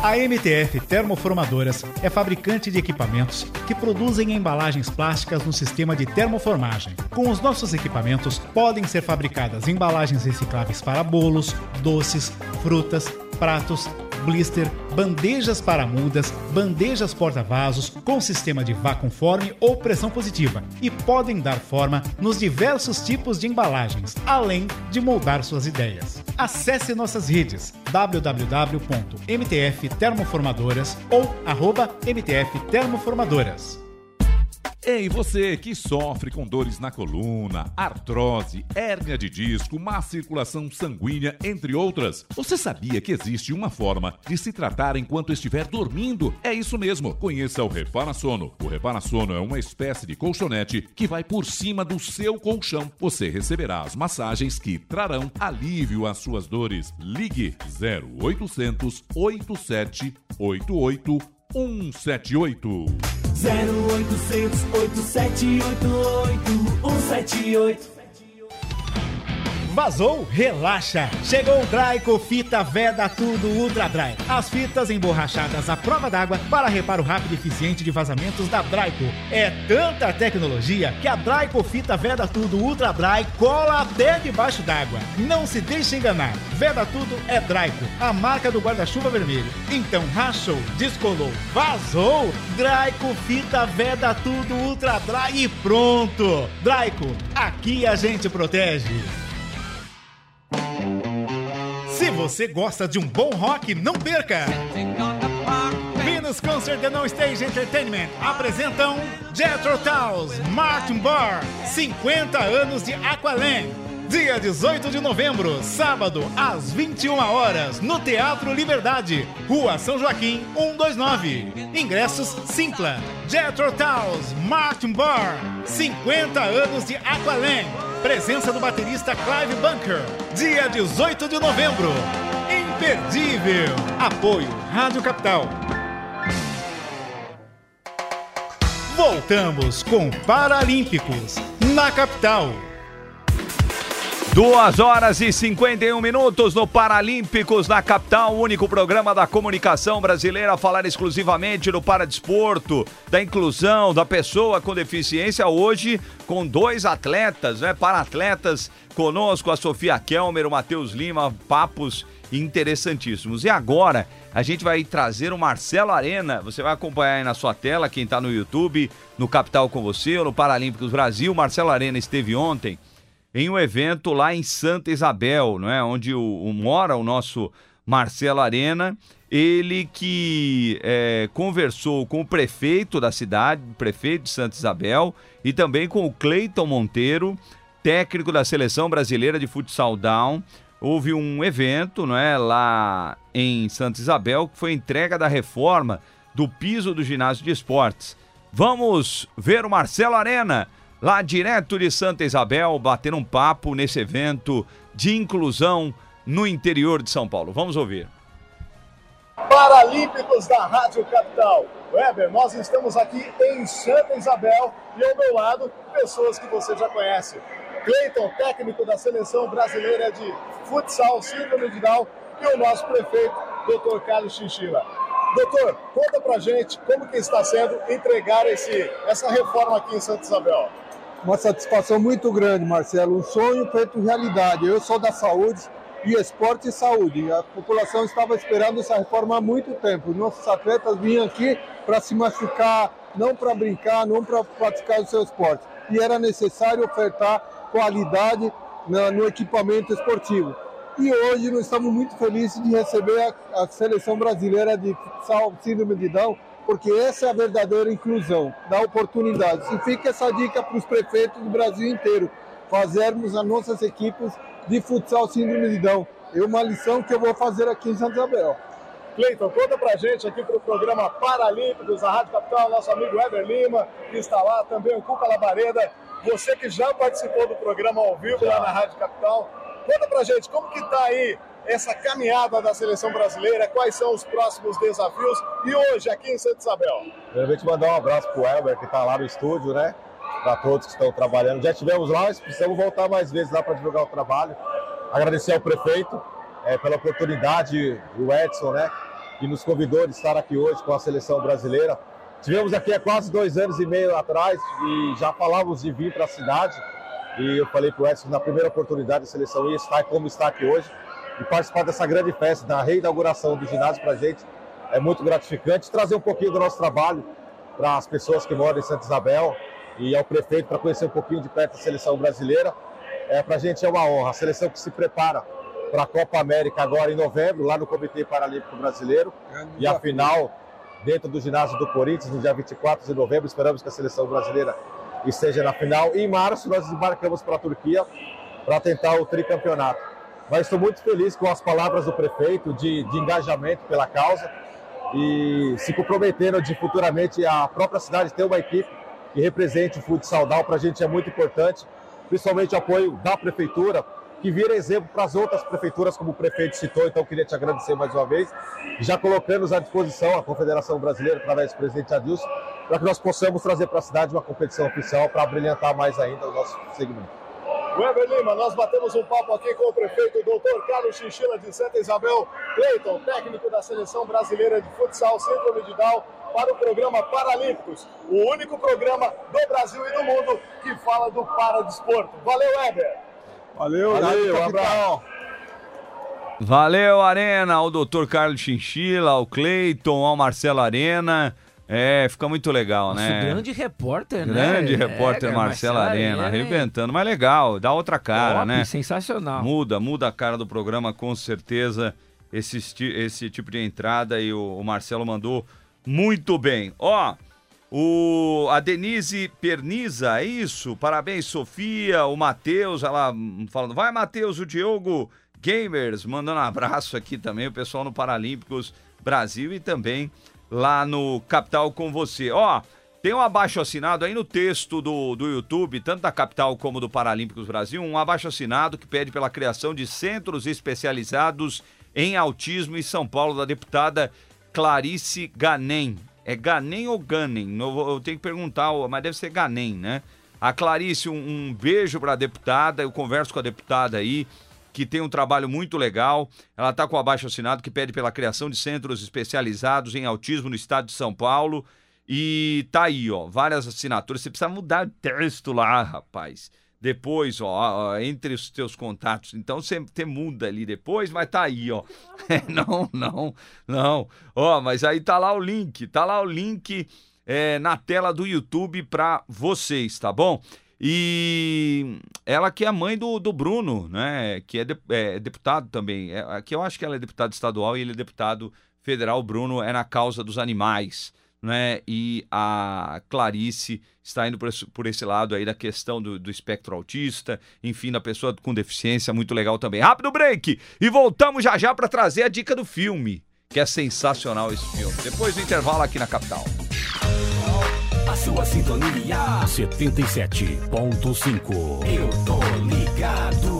A MTF Termoformadoras é fabricante de equipamentos que produzem embalagens plásticas no sistema de termoformagem. Com os nossos equipamentos, podem ser fabricadas embalagens recicláveis para bolos, doces, frutas, pratos, blister, bandejas para mudas, bandejas porta-vasos com sistema de vacuumforme ou pressão positiva e podem dar forma nos diversos tipos de embalagens, além de moldar suas ideias. Acesse nossas redes www.mtftermoformadoras ou arroba mtftermoformadoras. Ei, você que sofre com dores na coluna, artrose, hérnia de disco, má circulação sanguínea, entre outras, você sabia que existe uma forma de se tratar enquanto estiver dormindo? É isso mesmo. Conheça o Repara Sono. O Repara Sono é uma espécie de colchonete que vai por cima do seu colchão. Você receberá as massagens que trarão alívio às suas dores. Ligue 0800 87 88 178. 0800 8788 178. Vazou? Relaxa! Chegou o Draico Fita Veda Tudo Ultra Dry. As fitas emborrachadas à prova d'água para reparo rápido e eficiente de vazamentos da Draico. É tanta tecnologia que a Draico Fita Veda Tudo Ultra Dry cola até debaixo d'água. Não se deixe enganar. Veda Tudo é Draico, a marca do guarda-chuva vermelho. Então rachou, descolou, vazou. Draico Fita Veda Tudo Ultra Dry e pronto. Draico, aqui a gente protege. Você gosta de um bom rock, não perca! Venus Concert and No Stage Entertainment apresentam Jethro Tull's Martin Barr 50 anos de Aqualand. Dia 18 de novembro, sábado, às 21 horas, no Teatro Liberdade, Rua São Joaquim, 129. Ingressos Simpla. Jethro Tull's Martin Barr 50 anos de Aqualand. Presença do baterista Clive Bunker. Dia 18 de novembro. Imperdível. Apoio Rádio Capital. Voltamos com Paralímpicos na capital. Duas horas e 51 minutos no Paralímpicos na capital, o único programa da comunicação brasileira a falar exclusivamente do paradesporto, da inclusão da pessoa com deficiência. Hoje, com dois atletas, né? Para-atletas conosco, a Sofia Kelmer, o Matheus Lima, papos interessantíssimos. E agora, a gente vai trazer o Marcelo Arena. Você vai acompanhar aí na sua tela, quem está no YouTube, no Capital com você ou no Paralímpicos Brasil. Marcelo Arena esteve ontem em um evento lá em Santa Isabel, não é? onde o, o mora o nosso Marcelo Arena. Ele que é, conversou com o prefeito da cidade, prefeito de Santa Isabel, e também com o Cleiton Monteiro, técnico da seleção brasileira de futsal down. Houve um evento não é, lá em Santa Isabel que foi entrega da reforma do piso do ginásio de esportes. Vamos ver o Marcelo Arena lá direto de Santa Isabel, bater um papo nesse evento de inclusão no interior de São Paulo. Vamos ouvir. Paralímpicos da Rádio Capital. Weber, nós estamos aqui em Santa Isabel e ao meu lado, pessoas que você já conhece. Cleiton, técnico da seleção brasileira de futsal, síndrome de Down, e o nosso prefeito, Dr. Carlos Chinchila. Doutor, conta pra gente como que está sendo entregar esse, essa reforma aqui em Santa Isabel. Uma satisfação muito grande, Marcelo. Um sonho feito realidade. Eu sou da saúde e esporte e saúde. A população estava esperando essa reforma há muito tempo. Nossos atletas vinham aqui para se machucar, não para brincar, não para praticar o seu esporte. E era necessário ofertar qualidade no equipamento esportivo. E hoje nós estamos muito felizes de receber a, a seleção brasileira de síndrome de Down porque essa é a verdadeira inclusão, dá oportunidades. E fica essa dica para os prefeitos do Brasil inteiro, fazermos as nossas equipes de futsal síndrome de Down. É uma lição que eu vou fazer aqui em Santa Isabel. Cleiton, conta pra gente aqui para o programa Paralímpicos da Rádio Capital, nosso amigo Ever Lima, que está lá, também o Cuca Labareda, você que já participou do programa ao vivo lá na Rádio Capital. Conta pra gente, como que tá aí essa caminhada da seleção brasileira, quais são os próximos desafios e hoje aqui em Santa Isabel. Primeiramente mandar um abraço para o Elber que está lá no estúdio, né? Para todos que estão trabalhando. Já tivemos lá, mas precisamos voltar mais vezes lá para divulgar o trabalho. Agradecer ao prefeito é, pela oportunidade, o Edson, né? Que nos convidou de estar aqui hoje com a seleção brasileira. Tivemos aqui há quase dois anos e meio atrás e já falávamos de vir para a cidade. E eu falei para o Edson na primeira oportunidade a seleção ia estar como está aqui hoje e participar dessa grande festa, da reinauguração do ginásio para a gente é muito gratificante. Trazer um pouquinho do nosso trabalho para as pessoas que moram em Santa Isabel e ao prefeito para conhecer um pouquinho de perto a seleção brasileira. É, para a gente é uma honra. A seleção que se prepara para a Copa América agora em novembro, lá no Comitê Paralímpico Brasileiro. E a final dentro do ginásio do Corinthians, no dia 24 de novembro. Esperamos que a seleção brasileira esteja na final. E em março nós embarcamos para a Turquia para tentar o tricampeonato mas estou muito feliz com as palavras do prefeito de, de engajamento pela causa e se comprometendo de futuramente a própria cidade ter uma equipe que represente o futsal down. Para a gente é muito importante, principalmente o apoio da prefeitura, que vira exemplo para as outras prefeituras, como o prefeito citou. Então, queria te agradecer mais uma vez, já colocando à disposição a Confederação Brasileira, através do presidente Adilson, para que nós possamos trazer para a cidade uma competição oficial para brilhantar mais ainda o nosso segmento. Weber Lima, nós batemos um papo aqui com o prefeito Dr. Carlos Chinchila de Santa Isabel, Cleiton, técnico da Seleção Brasileira de Futsal Síndrome de Down, para o programa Paralímpicos, o único programa do Brasil e do mundo que fala do paradesporto. Valeu, Weber! Valeu, Valeu, um. Valeu, Arena, ao Dr. Carlos Chinchila, ao Cleiton, ao Marcelo Arena. É, fica muito legal, né? grande repórter, né? Grande É, repórter Marcelo Arena, Arena, arrebentando, mas legal, dá outra cara, Top, né? sensacional. Muda, muda a cara do programa, com certeza, esse, esse tipo de entrada e o, o Marcelo mandou muito bem. Ó, o, a Denise Perniza, é isso? Parabéns, Sofia, o Matheus, ela falando, vai Matheus, o Diogo Gamers, mandando um abraço aqui também, o pessoal no Paralímpicos Brasil e também lá no Capital com você. Ó, tem um abaixo assinado aí no texto do, do YouTube, tanto da Capital como do Paralímpicos Brasil, um abaixo assinado que pede pela criação de centros especializados em autismo em São Paulo, da deputada Clarice Ganem. É Ganem ou Ganem? Eu, eu tenho que perguntar, mas deve ser Ganem, né? A Clarice, um, um beijo para a deputada, eu converso com a deputada aí, que tem um trabalho muito legal. Ela está com abaixo assinado que pede pela criação de centros especializados em autismo no estado de São Paulo. E tá aí, ó, várias assinaturas. Você precisa mudar o texto lá, rapaz. Depois, ó, ó, entre os teus contatos. Então você, você muda ali depois, mas tá aí, ó. É, não, não, não. Ó, mas aí tá lá o link, tá lá o link é, na tela do YouTube para vocês, tá bom? E ela que é a mãe do, do Bruno, né? Que é, de- é deputado também. É, aqui eu acho que ela é deputada estadual e ele é deputado federal. O Bruno é na causa dos animais, né? E a Clarice está indo por esse, por esse lado aí da questão do, do espectro autista, enfim, da pessoa com deficiência, muito legal também. Rápido break! E voltamos já já para trazer a dica do filme, que é sensacional esse filme. Depois do intervalo aqui na capital. Sua sintonia 77.5. Eu tô ligado.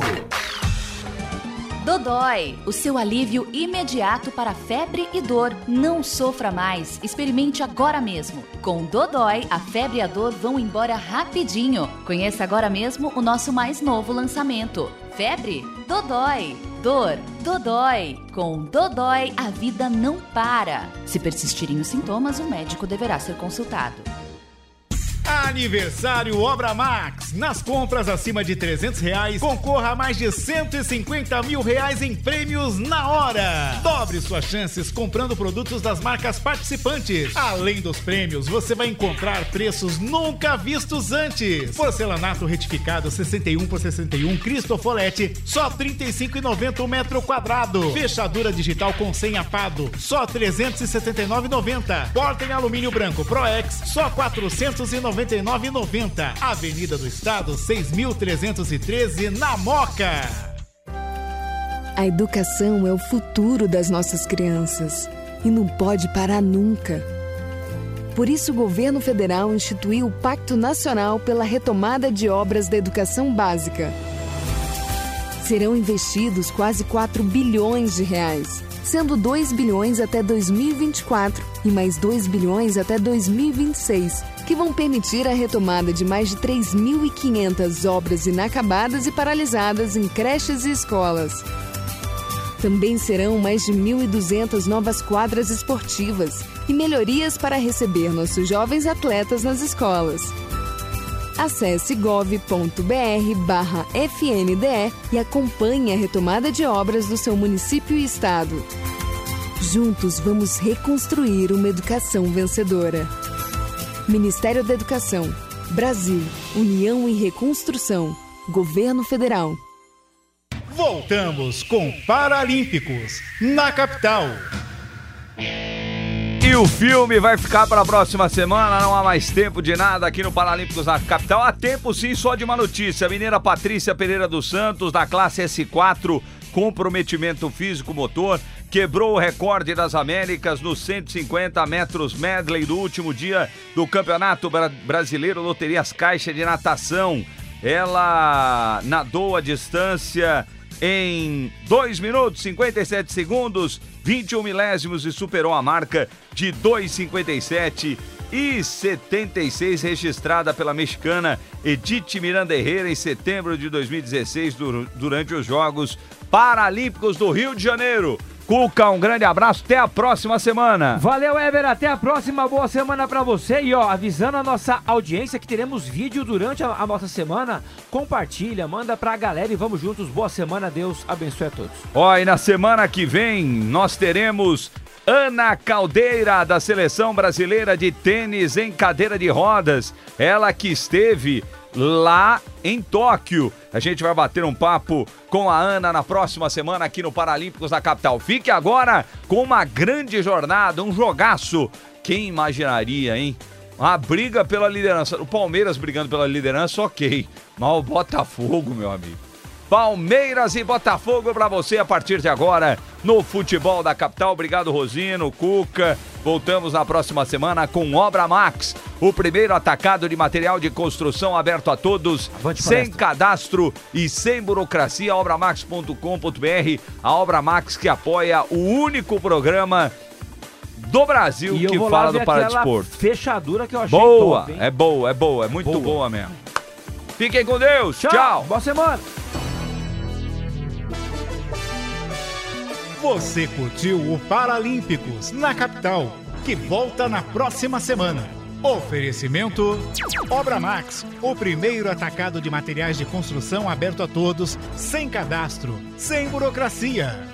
Dodói, o seu alívio imediato para febre e dor. Não sofra mais, experimente agora mesmo. Com Dodói, a febre e a dor vão embora rapidinho. Conheça agora mesmo o nosso mais novo lançamento. Febre? Dodói. Dor? Dodói. Com Dodói, a vida não para. Se persistirem os sintomas, o médico deverá ser consultado. Aniversário Obra Max. Nas compras acima de 300 reais, concorra a mais de 150 mil reais em prêmios na hora. Dobre suas chances comprando produtos das marcas participantes. Além dos prêmios, você vai encontrar preços nunca vistos antes. Porcelanato retificado 61 por 61 Cristofolete, só 35,90 o metro quadrado. Fechadura digital com senha Pado, só 379,90. Porta em alumínio branco Proex, só 490 99,90. Avenida do Estado, 6.313, na Moca. A educação é o futuro das nossas crianças e não pode parar nunca. Por isso, o governo federal instituiu o Pacto Nacional pela Retomada de Obras da Educação Básica Serão investidos quase 4 bilhões de reais, sendo 2 bilhões até 2024 e mais 2 bilhões até 2026, que vão permitir a retomada de mais de 3.500 obras inacabadas e paralisadas em creches e escolas. Também serão mais de 1.200 novas quadras esportivas e melhorias para receber nossos jovens atletas nas escolas. Acesse gov.br/fnde e acompanhe a retomada de obras do seu município e estado. Juntos vamos reconstruir uma educação vencedora. Ministério da Educação, Brasil, União e Reconstrução, Governo Federal. Voltamos com Paralímpicos na capital. E o filme vai ficar para a próxima semana, não há mais tempo de nada aqui no Paralímpicos na capital. Há tempo sim, só de uma notícia. A mineira Patrícia Pereira dos Santos, da classe S4, comprometimento físico motor, quebrou o recorde das Américas nos 150 metros medley do último dia do Campeonato Bra- Brasileiro Loterias Caixa de Natação. Ela nadou a distância em 2 minutos 57 segundos, 21 milésimos e superou a marca de 2,57 e 76, registrada pela mexicana Edith Miranda Herrera em setembro de 2016, dur- durante os Jogos Paralímpicos do Rio de Janeiro. Cuca, um grande abraço, até a próxima semana. Valeu, Ever. Até a próxima. Boa semana pra você. E ó, avisando a nossa audiência que teremos vídeo durante a, a nossa semana. Compartilha, manda pra galera e vamos juntos. Boa semana. Deus abençoe a todos. Ó, e na semana que vem nós teremos Ana Caldeira, da Seleção Brasileira de Tênis em Cadeira de Rodas. Ela que esteve lá em Tóquio. A gente vai bater um papo com a Ana na próxima semana aqui no Paralímpicos da capital. Fique agora com uma grande jornada, um jogaço. Quem imaginaria, hein? Uma briga pela liderança. O Palmeiras brigando pela liderança, ok. Mas o Botafogo, meu amigo. Palmeiras e Botafogo para você a partir de agora no futebol da capital. Obrigado, Rosino, Cuca. Voltamos na próxima semana com Obra Max, o primeiro atacado de material de construção aberto a todos, sem cadastro e sem burocracia. Obramax.com.br, a Obra Max que apoia o único programa do Brasil E que fala do Paradesporto. fechadura que eu achei Boa, top, é boa, é boa, é muito boa, Boa. mesmo. Fiquem com Deus, Tchau. tchau. Boa semana. Você curtiu o Paralímpicos na capital, que volta na próxima semana. Oferecimento Obra Max, o primeiro atacado de materiais de construção aberto a todos, sem cadastro, sem burocracia.